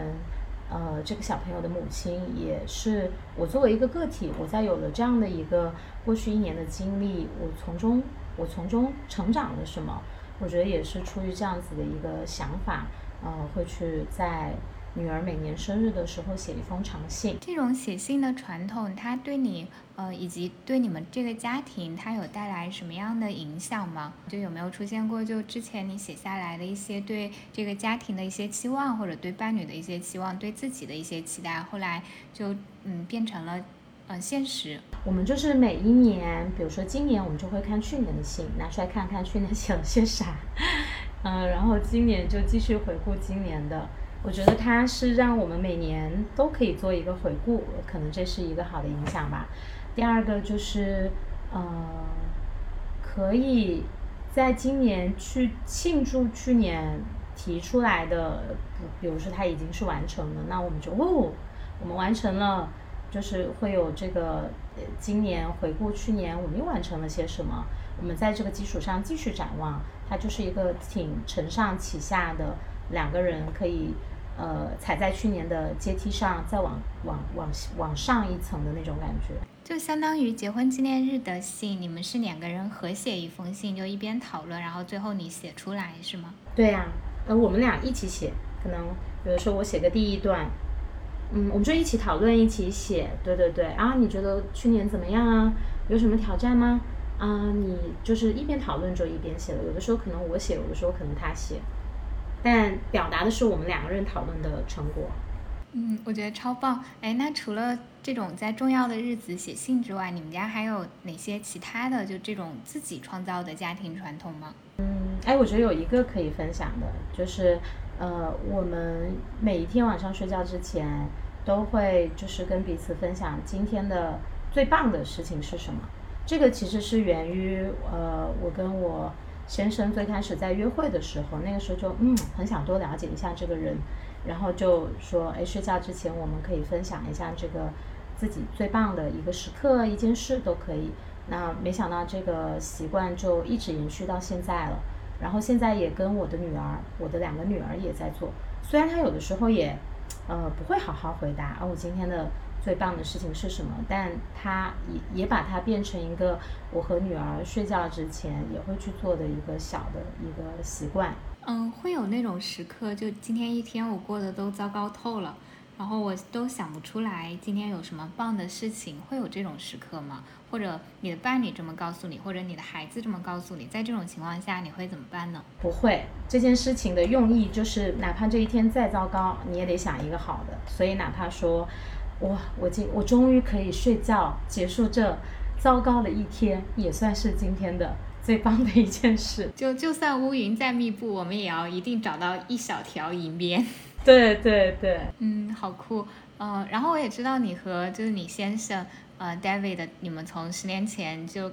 呃，这个小朋友的母亲，也是我作为一个个体，我在有了这样的一个过去一年的经历，我从中我从中成长了什么。我觉得也是出于这样子的一个想法，呃，会去在女儿每年生日的时候写一封长信。这种写信的传统，它对你，呃，以及对你们这个家庭，它有带来什么样的影响吗？就有没有出现过，就之前你写下来的一些对这个家庭的一些期望，或者对伴侣的一些期望，对自己的一些期待，后来就嗯变成了，嗯，现实。我们就是每一年，比如说今年我们就会看去年的信，拿出来看看去年写了些啥，嗯，然后今年就继续回顾今年的。我觉得它是让我们每年都可以做一个回顾，可能这是一个好的影响吧。第二个就是，呃，可以在今年去庆祝去年提出来的，比如说它已经是完成了，那我们就哦，我们完成了，就是会有这个今年回顾去年我们又完成了些什么，我们在这个基础上继续展望，它就是一个挺承上启下的两个人可以。呃，踩在去年的阶梯上，再往往往往上一层的那种感觉，就相当于结婚纪念日的信，你们是两个人合写一封信，就一边讨论，然后最后你写出来是吗？对呀，呃，我们俩一起写，可能有的时候我写个第一段，嗯，我们就一起讨论，一起写，对对对，啊，你觉得去年怎么样啊？有什么挑战吗？啊，你就是一边讨论就一边写了，有的时候可能我写，有的时候可能他写。但表达的是我们两个人讨论的成果。嗯，我觉得超棒。哎，那除了这种在重要的日子写信之外，你们家还有哪些其他的就这种自己创造的家庭传统吗？嗯，哎，我觉得有一个可以分享的，就是呃，我们每一天晚上睡觉之前都会就是跟彼此分享今天的最棒的事情是什么。这个其实是源于呃，我跟我。先生最开始在约会的时候，那个时候就嗯很想多了解一下这个人，然后就说哎睡觉之前我们可以分享一下这个自己最棒的一个时刻一件事都可以。那没想到这个习惯就一直延续到现在了，然后现在也跟我的女儿，我的两个女儿也在做。虽然她有的时候也呃不会好好回答啊我今天的。最棒的事情是什么？但她也也把它变成一个我和女儿睡觉之前也会去做的一个小的一个习惯。嗯，会有那种时刻，就今天一天我过得都糟糕透了，然后我都想不出来今天有什么棒的事情，会有这种时刻吗？或者你的伴侣这么告诉你，或者你的孩子这么告诉你，在这种情况下你会怎么办呢？不会，这件事情的用意就是，哪怕这一天再糟糕，你也得想一个好的。所以哪怕说。哇，我今我终于可以睡觉，结束这糟糕的一天，也算是今天的最棒的一件事。就就算乌云再密布，我们也要一定找到一小条银边。[LAUGHS] 对对对，嗯，好酷。嗯，然后我也知道你和就是你先生，呃，David，你们从十年前就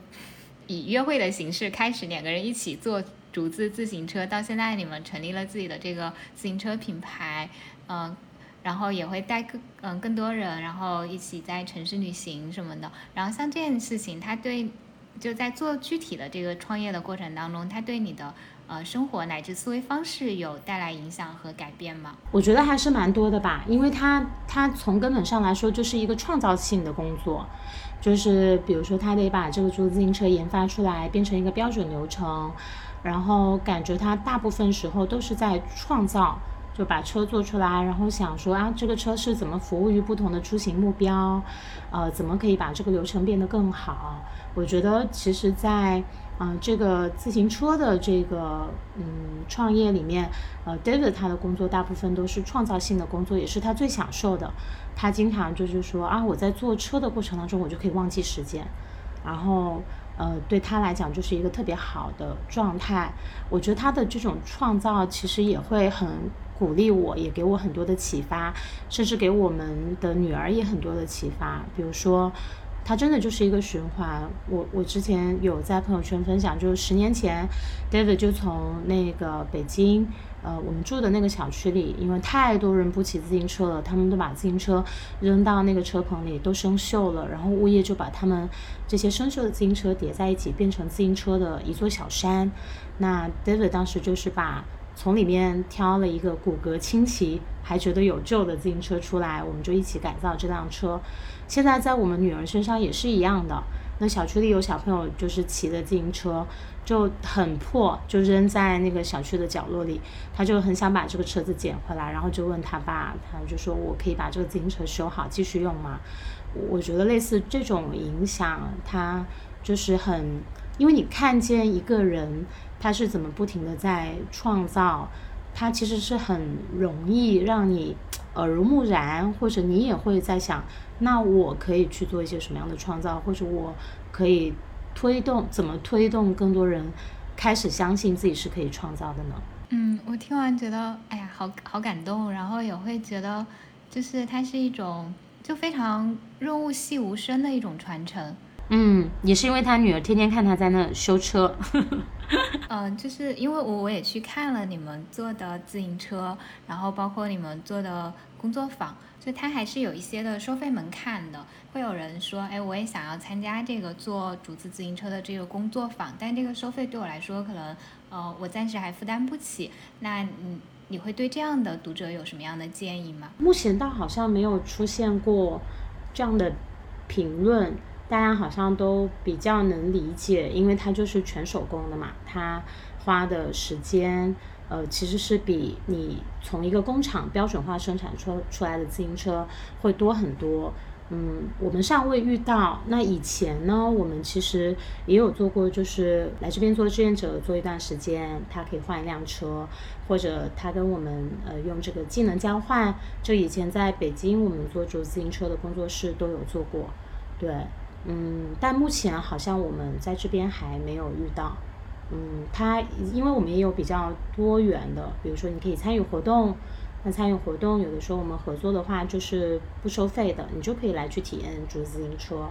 以约会的形式开始，两个人一起坐竹子自行车，到现在你们成立了自己的这个自行车品牌，嗯。然后也会带更嗯更多人，然后一起在城市旅行什么的。然后像这件事情，它对就在做具体的这个创业的过程当中，它对你的呃生活乃至思维方式有带来影响和改变吗？我觉得还是蛮多的吧，因为它它从根本上来说就是一个创造性的工作，就是比如说他得把这个租自行车研发出来，变成一个标准流程，然后感觉他大部分时候都是在创造。就把车做出来，然后想说啊，这个车是怎么服务于不同的出行目标，呃，怎么可以把这个流程变得更好？我觉得其实，在嗯这个自行车的这个嗯创业里面，呃，David 他的工作大部分都是创造性的工作，也是他最享受的。他经常就是说啊，我在坐车的过程当中，我就可以忘记时间，然后呃，对他来讲就是一个特别好的状态。我觉得他的这种创造其实也会很。鼓励我，也给我很多的启发，甚至给我们的女儿也很多的启发。比如说，它真的就是一个循环。我我之前有在朋友圈分享，就是十年前，David 就从那个北京，呃，我们住的那个小区里，因为太多人不骑自行车了，他们都把自行车扔到那个车棚里，都生锈了。然后物业就把他们这些生锈的自行车叠在一起，变成自行车的一座小山。那 David 当时就是把。从里面挑了一个骨骼清奇、还觉得有救的自行车出来，我们就一起改造这辆车。现在在我们女儿身上也是一样的。那小区里有小朋友就是骑的自行车，就很破，就扔在那个小区的角落里。他就很想把这个车子捡回来，然后就问他爸，他就说：“我可以把这个自行车修好继续用吗？”我觉得类似这种影响，他就是很，因为你看见一个人。他是怎么不停的在创造？他其实是很容易让你耳濡目染，或者你也会在想，那我可以去做一些什么样的创造，或者我可以推动怎么推动更多人开始相信自己是可以创造的呢？嗯，我听完觉得，哎呀，好好感动，然后也会觉得，就是它是一种就非常润物细无声的一种传承。嗯，也是因为他女儿天天看他在那修车。[LAUGHS] 嗯，[LAUGHS] 就是因为我我也去看了你们做的自行车，然后包括你们做的工作坊，就它还是有一些的收费门槛的。会有人说，哎，我也想要参加这个做竹子自行车的这个工作坊，但这个收费对我来说可能，呃，我暂时还负担不起。那你你会对这样的读者有什么样的建议吗？目前倒好像没有出现过这样的评论。大家好像都比较能理解，因为它就是全手工的嘛，它花的时间，呃，其实是比你从一个工厂标准化生产出出来的自行车会多很多。嗯，我们尚未遇到。那以前呢，我们其实也有做过，就是来这边做志愿者做一段时间，他可以换一辆车，或者他跟我们呃用这个技能交换。就以前在北京我们做做自行车的工作室都有做过，对。嗯，但目前好像我们在这边还没有遇到。嗯，它因为我们也有比较多元的，比如说你可以参与活动，那参与活动有的时候我们合作的话就是不收费的，你就可以来去体验竹自行车。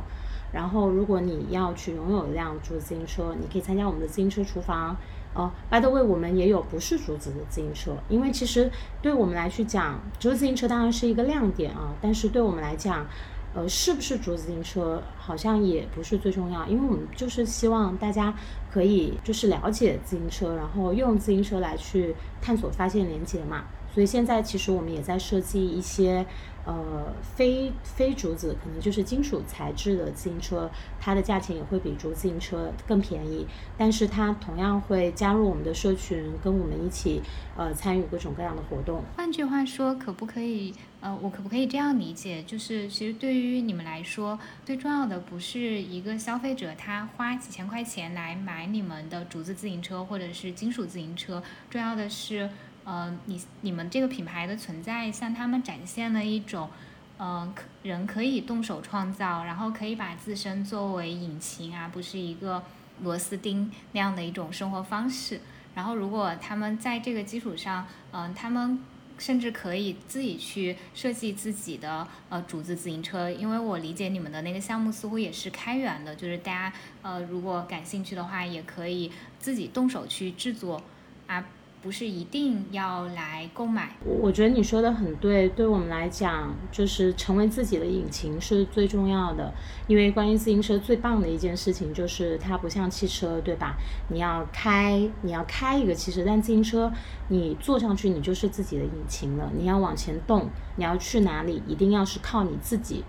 然后如果你要去拥有一辆竹自行车，你可以参加我们的自行车厨房。哦，by the way，我们也有不是竹子的自行车，因为其实对我们来去讲，竹子自行车当然是一个亮点啊，但是对我们来讲。呃，是不是竹子自行车好像也不是最重要，因为我们就是希望大家可以就是了解自行车，然后用自行车来去探索、发现、连接嘛。所以现在其实我们也在设计一些。呃，非非竹子可能就是金属材质的自行车，它的价钱也会比竹自行车更便宜，但是它同样会加入我们的社群，跟我们一起呃参与各种各样的活动。换句话说，可不可以呃，我可不可以这样理解，就是其实对于你们来说，最重要的不是一个消费者他花几千块钱来买你们的竹子自行车或者是金属自行车，重要的是。呃，你你们这个品牌的存在，向他们展现了一种，呃，人可以动手创造，然后可以把自身作为引擎啊，不是一个螺丝钉那样的一种生活方式。然后，如果他们在这个基础上，嗯，他们甚至可以自己去设计自己的呃竹子自行车，因为我理解你们的那个项目似乎也是开源的，就是大家呃如果感兴趣的话，也可以自己动手去制作啊。不是一定要来购买。我觉得你说的很对，对我们来讲，就是成为自己的引擎是最重要的。因为关于自行车最棒的一件事情就是它不像汽车，对吧？你要开，你要开一个汽车，但自行车你坐上去，你就是自己的引擎了。你要往前动，你要去哪里，一定要是靠你自己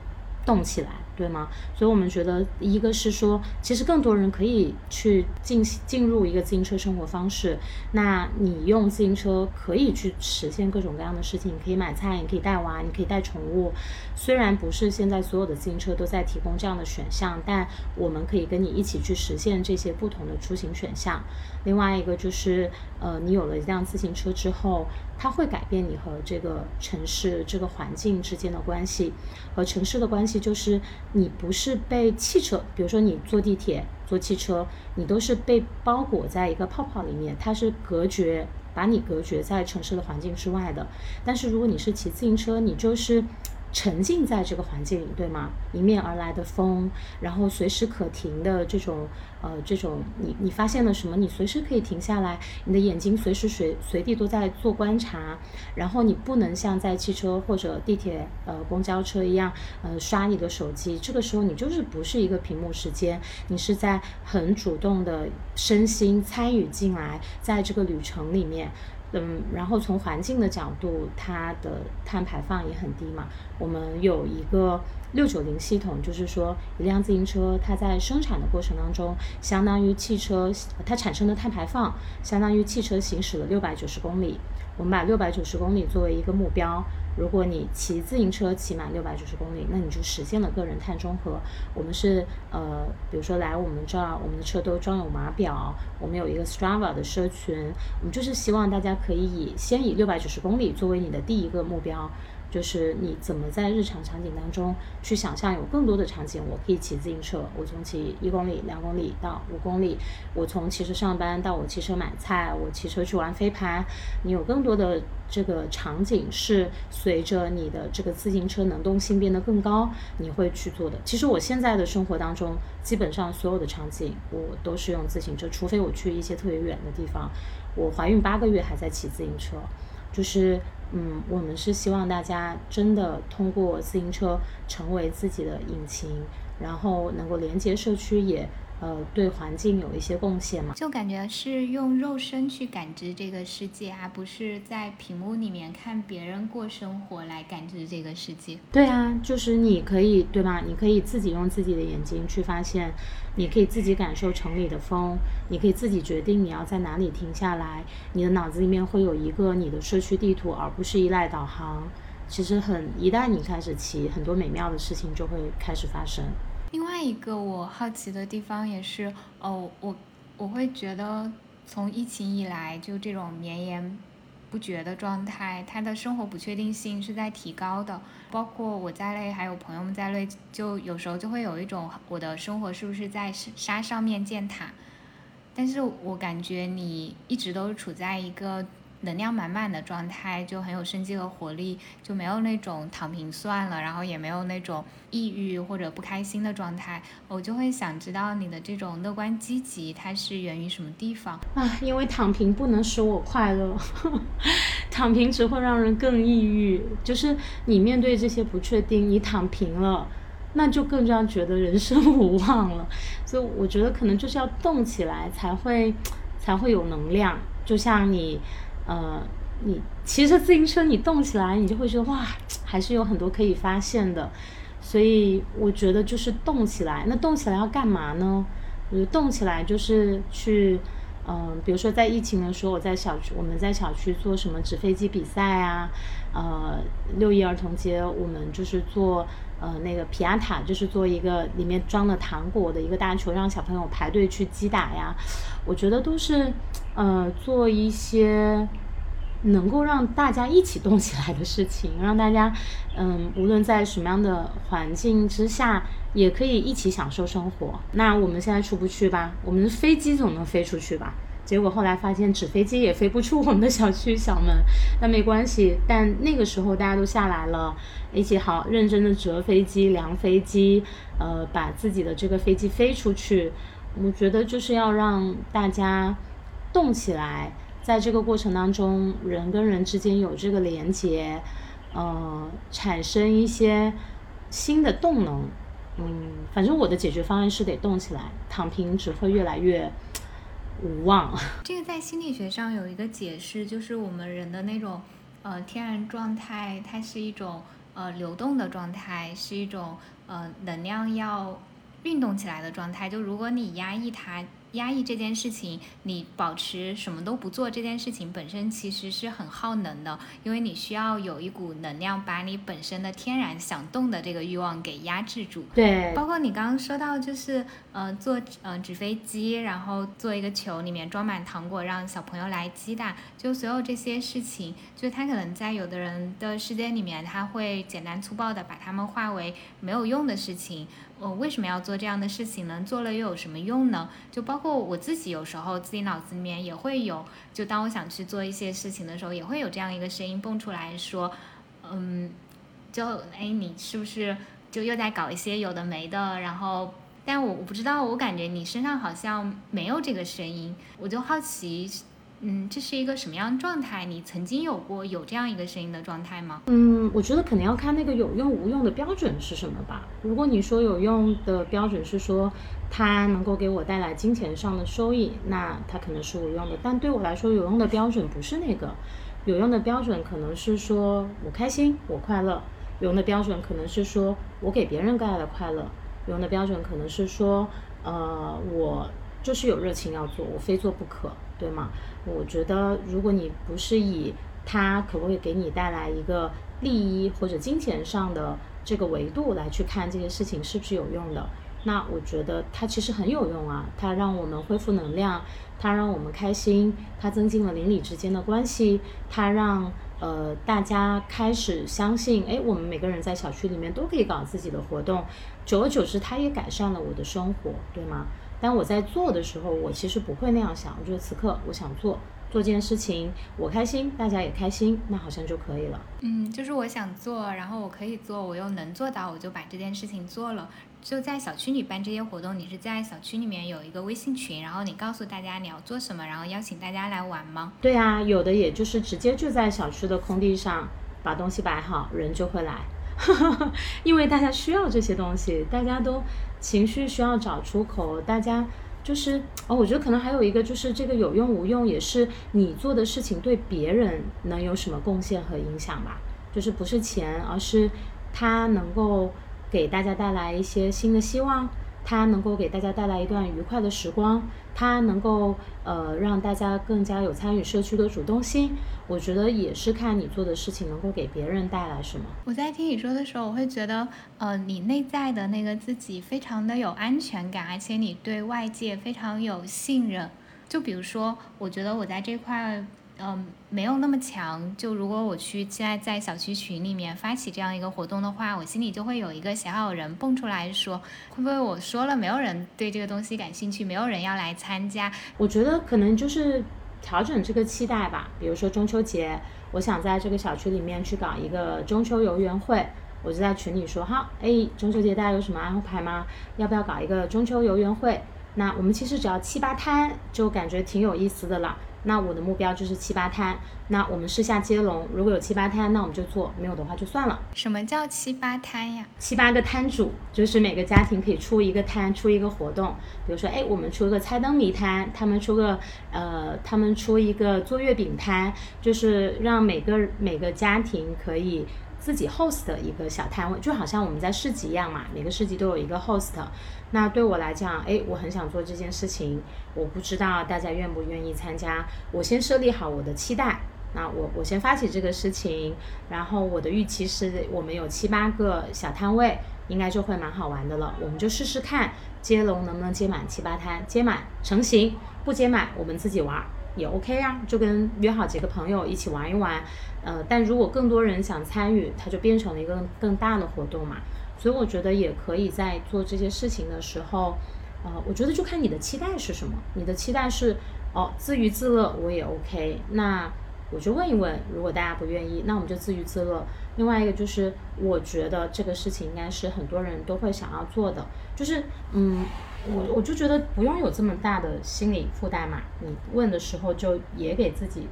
动起来。对吗？所以我们觉得，一个是说，其实更多人可以去进进入一个自行车生活方式。那你用自行车可以去实现各种各样的事情，你可以买菜，你可以带娃，你可以带宠物。虽然不是现在所有的自行车都在提供这样的选项，但我们可以跟你一起去实现这些不同的出行选项。另外一个就是，呃，你有了一辆自行车之后，它会改变你和这个城市、这个环境之间的关系。和城市的关系就是。你不是被汽车，比如说你坐地铁、坐汽车，你都是被包裹在一个泡泡里面，它是隔绝，把你隔绝在城市的环境之外的。但是如果你是骑自行车，你就是。沉浸在这个环境里，对吗？迎面而来的风，然后随时可停的这种，呃，这种你你发现了什么？你随时可以停下来，你的眼睛随时随随地都在做观察，然后你不能像在汽车或者地铁、呃公交车一样，呃刷你的手机。这个时候你就是不是一个屏幕时间，你是在很主动的身心参与进来，在这个旅程里面。嗯，然后从环境的角度，它的碳排放也很低嘛。我们有一个六九零系统，就是说一辆自行车它在生产的过程当中，相当于汽车它产生的碳排放，相当于汽车行驶了六百九十公里。我们把六百九十公里作为一个目标。如果你骑自行车骑满六百九十公里，那你就实现了个人碳中和。我们是呃，比如说来我们这儿，我们的车都装有码表，我们有一个 Strava 的社群，我们就是希望大家可以以先以六百九十公里作为你的第一个目标，就是你怎么在日常场景当中去想象有更多的场景，我可以骑自行车，我从骑一公里、两公里到五公里，我从骑车上班到我骑车买菜，我骑车去玩飞盘，你有更多的这个场景是随着你的这个自行车能动性变得更高，你会去做的。其实我现在的生活当中，基本上所有的场景我都是用自行车，除非我去一些特别远的地方。我怀孕八个月还在骑自行车，就是。嗯，我们是希望大家真的通过自行车成为自己的引擎，然后能够连接社区也。呃，对环境有一些贡献嘛？就感觉是用肉身去感知这个世界，而不是在屏幕里面看别人过生活来感知这个世界。对啊，就是你可以，对吧？你可以自己用自己的眼睛去发现，你可以自己感受城里的风，你可以自己决定你要在哪里停下来。你的脑子里面会有一个你的社区地图，而不是依赖导航。其实很，一旦你开始骑，很多美妙的事情就会开始发生。另外一个我好奇的地方也是，哦，我我会觉得从疫情以来，就这种绵延不绝的状态，他的生活不确定性是在提高的。包括我在内，还有朋友们在内，就有时候就会有一种我的生活是不是在沙上面建塔？但是我感觉你一直都处在一个。能量满满的状态就很有生机和活力，就没有那种躺平算了，然后也没有那种抑郁或者不开心的状态。我就会想知道你的这种乐观积极，它是源于什么地方啊？因为躺平不能使我快乐，[LAUGHS] 躺平只会让人更抑郁。就是你面对这些不确定，你躺平了，那就更加觉得人生 [LAUGHS] 无望了。所以我觉得可能就是要动起来，才会才会有能量。就像你。呃，你骑着自行车，你动起来，你就会觉得哇，[TSK] 还是有很多可以发现的。所以我觉得就是动起来。那动起来要干嘛呢？我觉得，动起来就是去，嗯，比如说在疫情的时候，我在小区，我们在小区做什么纸飞机比赛啊？呃，六一儿童节，我们就是做呃那个皮亚塔，就是做一个里面装了糖果的一个大球，让小朋友排队去击打呀。我觉得都是。呃，做一些能够让大家一起动起来的事情，让大家，[LAUGHS] 嗯，无论在什么样的环境之下，也可以一起享受生活。那我们现在出不去吧？我们的飞机总能飞出去吧？结果后来发现纸飞机也飞不出我们的小区小门。那没关系，但那个时候大家都下来了，一起好认真的折飞机、量飞机，呃，把自己的这个飞机飞出去。我觉得就是要让大家。动起来，在这个过程当中，人跟人之间有这个连接，呃，产生一些新的动能。嗯，反正我的解决方案是得动起来，躺平只会越来越无望。[LAUGHS] 这个在心理学上有一个解释，就是我们人的那种呃天然状态，它是一种呃流动的状态，是一种呃能量要运动起来的状态。就如果你压抑它。压抑这件事情，你保持什么都不做这件事情本身其实是很耗能的，因为你需要有一股能量把你本身的天然想动的这个欲望给压制住。对，包括你刚刚说到就是呃做呃纸飞机，然后做一个球里面装满糖果让小朋友来击打，就所有这些事情，就他可能在有的人的世界里面，他会简单粗暴的把它们化为没有用的事情。我为什么要做这样的事情呢？做了又有什么用呢？就包括我自己，有时候自己脑子里面也会有，就当我想去做一些事情的时候，也会有这样一个声音蹦出来说，嗯，就哎，你是不是就又在搞一些有的没的？然后，但我我不知道，我感觉你身上好像没有这个声音，我就好奇。嗯，这是一个什么样状态？你曾经有过有这样一个声音的状态吗？嗯，我觉得可能要看那个有用无用的标准是什么吧。如果你说有用的标准是说它能够给我带来金钱上的收益，那它可能是无用的。但对我来说，有用的标准不是那个，有用的标准可能是说我开心，我快乐。有用的标准可能是说我给别人带来的快乐。有用的标准可能是说，呃，我就是有热情要做，我非做不可。对吗？我觉得，如果你不是以它可不可以给你带来一个利益或者金钱上的这个维度来去看这些事情是不是有用的，那我觉得它其实很有用啊。它让我们恢复能量，它让我们开心，它增进了邻里之间的关系，它让呃，大家开始相信，哎，我们每个人在小区里面都可以搞自己的活动，久而久之，它也改善了我的生活，对吗？但我在做的时候，我其实不会那样想，我觉得此刻我想做。做件事情，我开心，大家也开心，那好像就可以了。嗯，就是我想做，然后我可以做，我又能做到，我就把这件事情做了。就在小区里办这些活动，你是在小区里面有一个微信群，然后你告诉大家你要做什么，然后邀请大家来玩吗？对啊，有的也就是直接就在小区的空地上把东西摆好，人就会来，[LAUGHS] 因为大家需要这些东西，大家都情绪需要找出口，大家。就是哦，我觉得可能还有一个就是这个有用无用，也是你做的事情对别人能有什么贡献和影响吧。就是不是钱，而是他能够给大家带来一些新的希望。他能够给大家带来一段愉快的时光，它能够呃让大家更加有参与社区的主动性。我觉得也是看你做的事情能够给别人带来什么。我在听你说的时候，我会觉得呃你内在的那个自己非常的有安全感，而且你对外界非常有信任。就比如说，我觉得我在这块。嗯，没有那么强。就如果我去现在在小区群里面发起这样一个活动的话，我心里就会有一个小小人蹦出来说，会不会我说了没有人对这个东西感兴趣，没有人要来参加？我觉得可能就是调整这个期待吧。比如说中秋节，我想在这个小区里面去搞一个中秋游园会，我就在群里说，好，哎，中秋节大家有什么安排吗？要不要搞一个中秋游园会？那我们其实只要七八摊，就感觉挺有意思的了。那我的目标就是七八摊，那我们试下接龙，如果有七八摊，那我们就做，没有的话就算了。什么叫七八摊呀？七八个摊主，就是每个家庭可以出一个摊，出一个活动。比如说，哎，我们出个猜灯谜摊，他们出个，呃，他们出一个做月饼摊，就是让每个每个家庭可以。自己 host 的一个小摊位，就好像我们在市集一样嘛，每个市集都有一个 host。那对我来讲，哎，我很想做这件事情，我不知道大家愿不愿意参加。我先设立好我的期待，那我我先发起这个事情，然后我的预期是我们有七八个小摊位，应该就会蛮好玩的了。我们就试试看接龙能不能接满七八摊，接满成型，不接满我们自己玩。也 OK 啊，就跟约好几个朋友一起玩一玩，呃，但如果更多人想参与，它就变成了一个更大的活动嘛。所以我觉得也可以在做这些事情的时候，呃，我觉得就看你的期待是什么。你的期待是哦，自娱自乐我也 OK，那我就问一问，如果大家不愿意，那我们就自娱自乐。另外一个就是，我觉得这个事情应该是很多人都会想要做的，就是嗯。我我就觉得不用有这么大的心理负担嘛。你问的时候就也给自己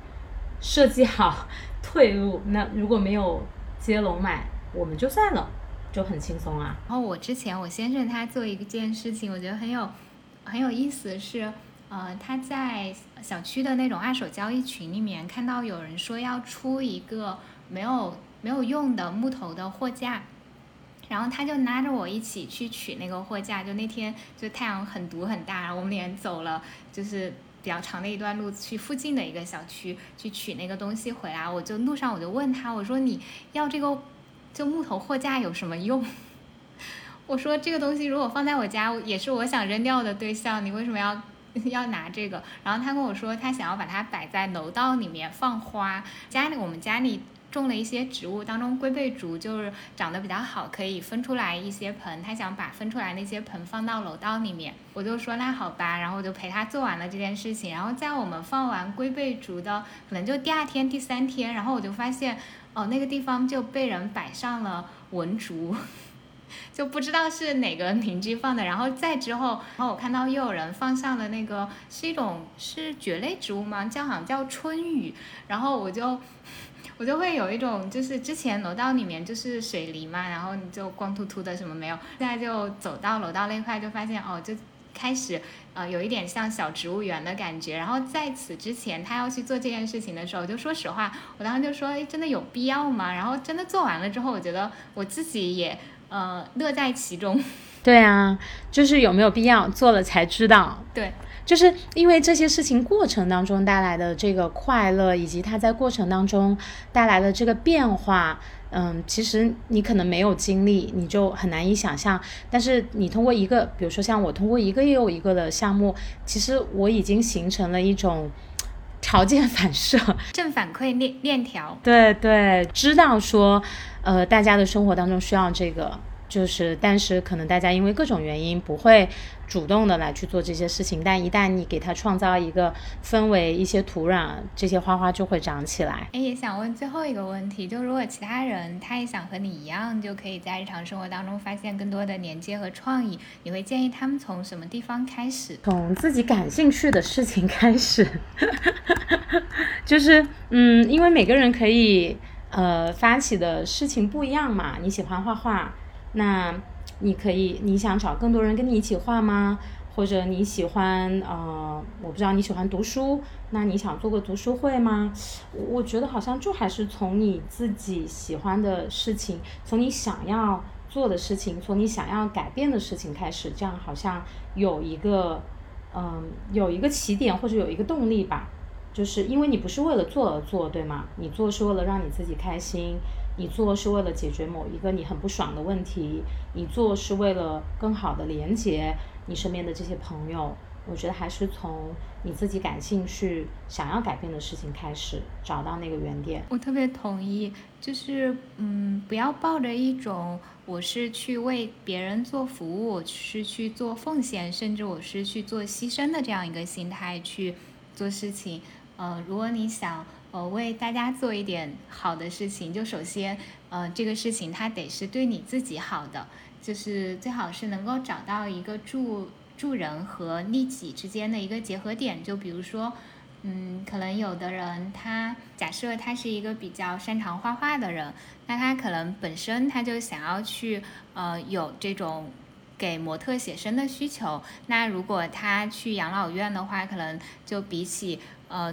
设计好 [LAUGHS] 退路。那如果没有接龙买，我们就算了，就很轻松啊。然后我之前我先生他做一件事情，我觉得很有很有意思，是呃他在小区的那种二手交易群里面看到有人说要出一个没有没有用的木头的货架。然后他就拉着我一起去取那个货架，就那天就太阳很毒很大，然后我们连走了就是比较长的一段路去附近的一个小区去取那个东西回来。我就路上我就问他，我说你要这个就木头货架有什么用？[LAUGHS] 我说这个东西如果放在我家也是我想扔掉的对象，你为什么要 [LAUGHS] 要拿这个？然后他跟我说他想要把它摆在楼道里面放花，家里我们家里。种了一些植物，当中龟背竹就是长得比较好，可以分出来一些盆。他想把分出来那些盆放到楼道里面，我就说那好吧，然后我就陪他做完了这件事情。然后在我们放完龟背竹的可能就第二天、第三天，然后我就发现哦，那个地方就被人摆上了文竹，[LAUGHS] 就不知道是哪个邻居放的。然后再之后，然后我看到又有人放上了那个是一种是蕨类植物吗？叫好像叫春雨。然后我就。[LAUGHS] 我就会有一种，就是之前楼道里面就是水泥嘛，然后你就光秃秃的什么没有，现在就走到楼道那块就发现哦，就开始呃有一点像小植物园的感觉。然后在此之前他要去做这件事情的时候，就说实话，我当时就说，哎，真的有必要吗？然后真的做完了之后，我觉得我自己也呃乐在其中。[LAUGHS] 对啊，就是有没有必要做了才知道。对。就是因为这些事情过程当中带来的这个快乐，以及它在过程当中带来的这个变化，嗯，其实你可能没有经历，你就很难以想象。但是你通过一个，比如说像我通过一个又一个的项目，其实我已经形成了一种。[LAUGHS] 条件反射，正反馈链链条。对对，知道说，呃，大家的生活当中需要这个。就是，但是可能大家因为各种原因不会主动的来去做这些事情，但一旦你给它创造一个氛围、一些土壤，这些花花就会长起来。哎，也想问最后一个问题，就如果其他人他也想和你一样，就可以在日常生活当中发现更多的连接和创意，你会建议他们从什么地方开始？从自己感兴趣的事情开始。[LAUGHS] 就是，嗯，因为每个人可以呃发起的事情不一样嘛。你喜欢画画。那你可以，你想找更多人跟你一起画吗？或者你喜欢呃，我不知道你喜欢读书，那你想做个读书会吗？我觉得好像就还是从你自己喜欢的事情，从你想要做的事情，从你想要改变的事情开始，这样好像有一个嗯，有一个起点或者有一个动力吧。就是因为你不是为了做而做，对吗？你做是为了让你自己开心。你做是为了解决某一个你很不爽的问题，你做是为了更好的连接你身边的这些朋友。我觉得还是从你自己感兴趣、想要改变的事情开始，找到那个原点。我特别同意，就是嗯，不要抱着一种我是去为别人做服务，是去做奉献，甚至我是去做牺牲的这样一个心态去做事情。呃，如果你想。呃，为大家做一点好的事情，就首先，呃，这个事情它得是对你自己好的，就是最好是能够找到一个助助人和利己之间的一个结合点。就比如说，嗯，可能有的人他假设他是一个比较擅长画画的人，那他可能本身他就想要去呃有这种给模特写生的需求。那如果他去养老院的话，可能就比起呃。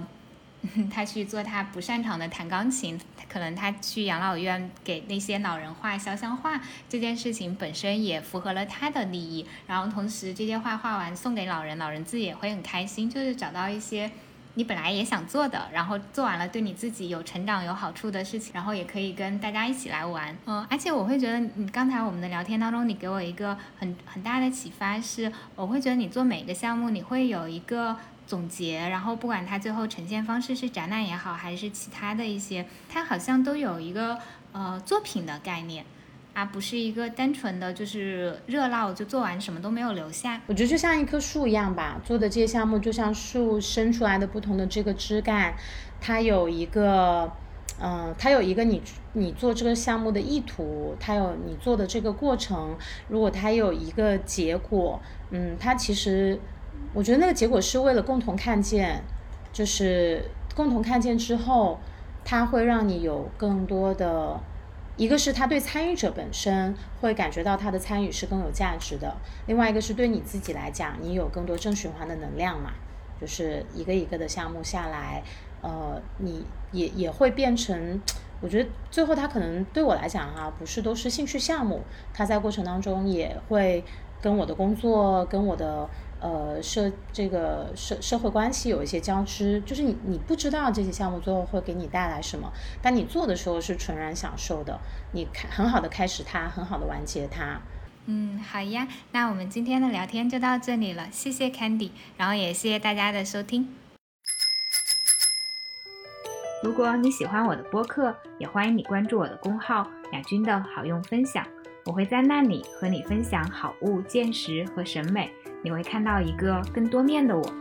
[LAUGHS] 他去做他不擅长的弹钢琴，可能他去养老院给那些老人画肖像画，这件事情本身也符合了他的利益。然后同时这些画画完送给老人，老人自己也会很开心。就是找到一些你本来也想做的，然后做完了对你自己有成长有好处的事情，然后也可以跟大家一起来玩。嗯，而且我会觉得你刚才我们的聊天当中，你给我一个很很大的启发是，我会觉得你做每个项目你会有一个。总结，然后不管它最后呈现方式是展览也好，还是其他的一些，它好像都有一个呃作品的概念，而不是一个单纯的就是热闹就做完什么都没有留下。我觉得就像一棵树一样吧，做的这些项目就像树生出来的不同的这个枝干，它有一个嗯，它有一个你你做这个项目的意图，它有你做的这个过程，如果它有一个结果，嗯，它其实。我觉得那个结果是为了共同看见，就是共同看见之后，它会让你有更多的，一个是他对参与者本身会感觉到他的参与是更有价值的，另外一个是对你自己来讲，你有更多正循环的能量嘛，就是一个一个的项目下来，呃，你也也会变成，我觉得最后他可能对我来讲哈，不是都是兴趣项目，他在过程当中也会跟我的工作跟我的。呃，社这个社社会关系有一些交织，就是你你不知道这些项目最后会给你带来什么，但你做的时候是纯然享受的，你开很好的开始它，很好的完结它。嗯，好呀，那我们今天的聊天就到这里了，谢谢 Candy，然后也谢谢大家的收听。如果你喜欢我的播客，也欢迎你关注我的公号雅君的好用分享，我会在那里和你分享好物、见识和审美。你会看到一个更多面的我。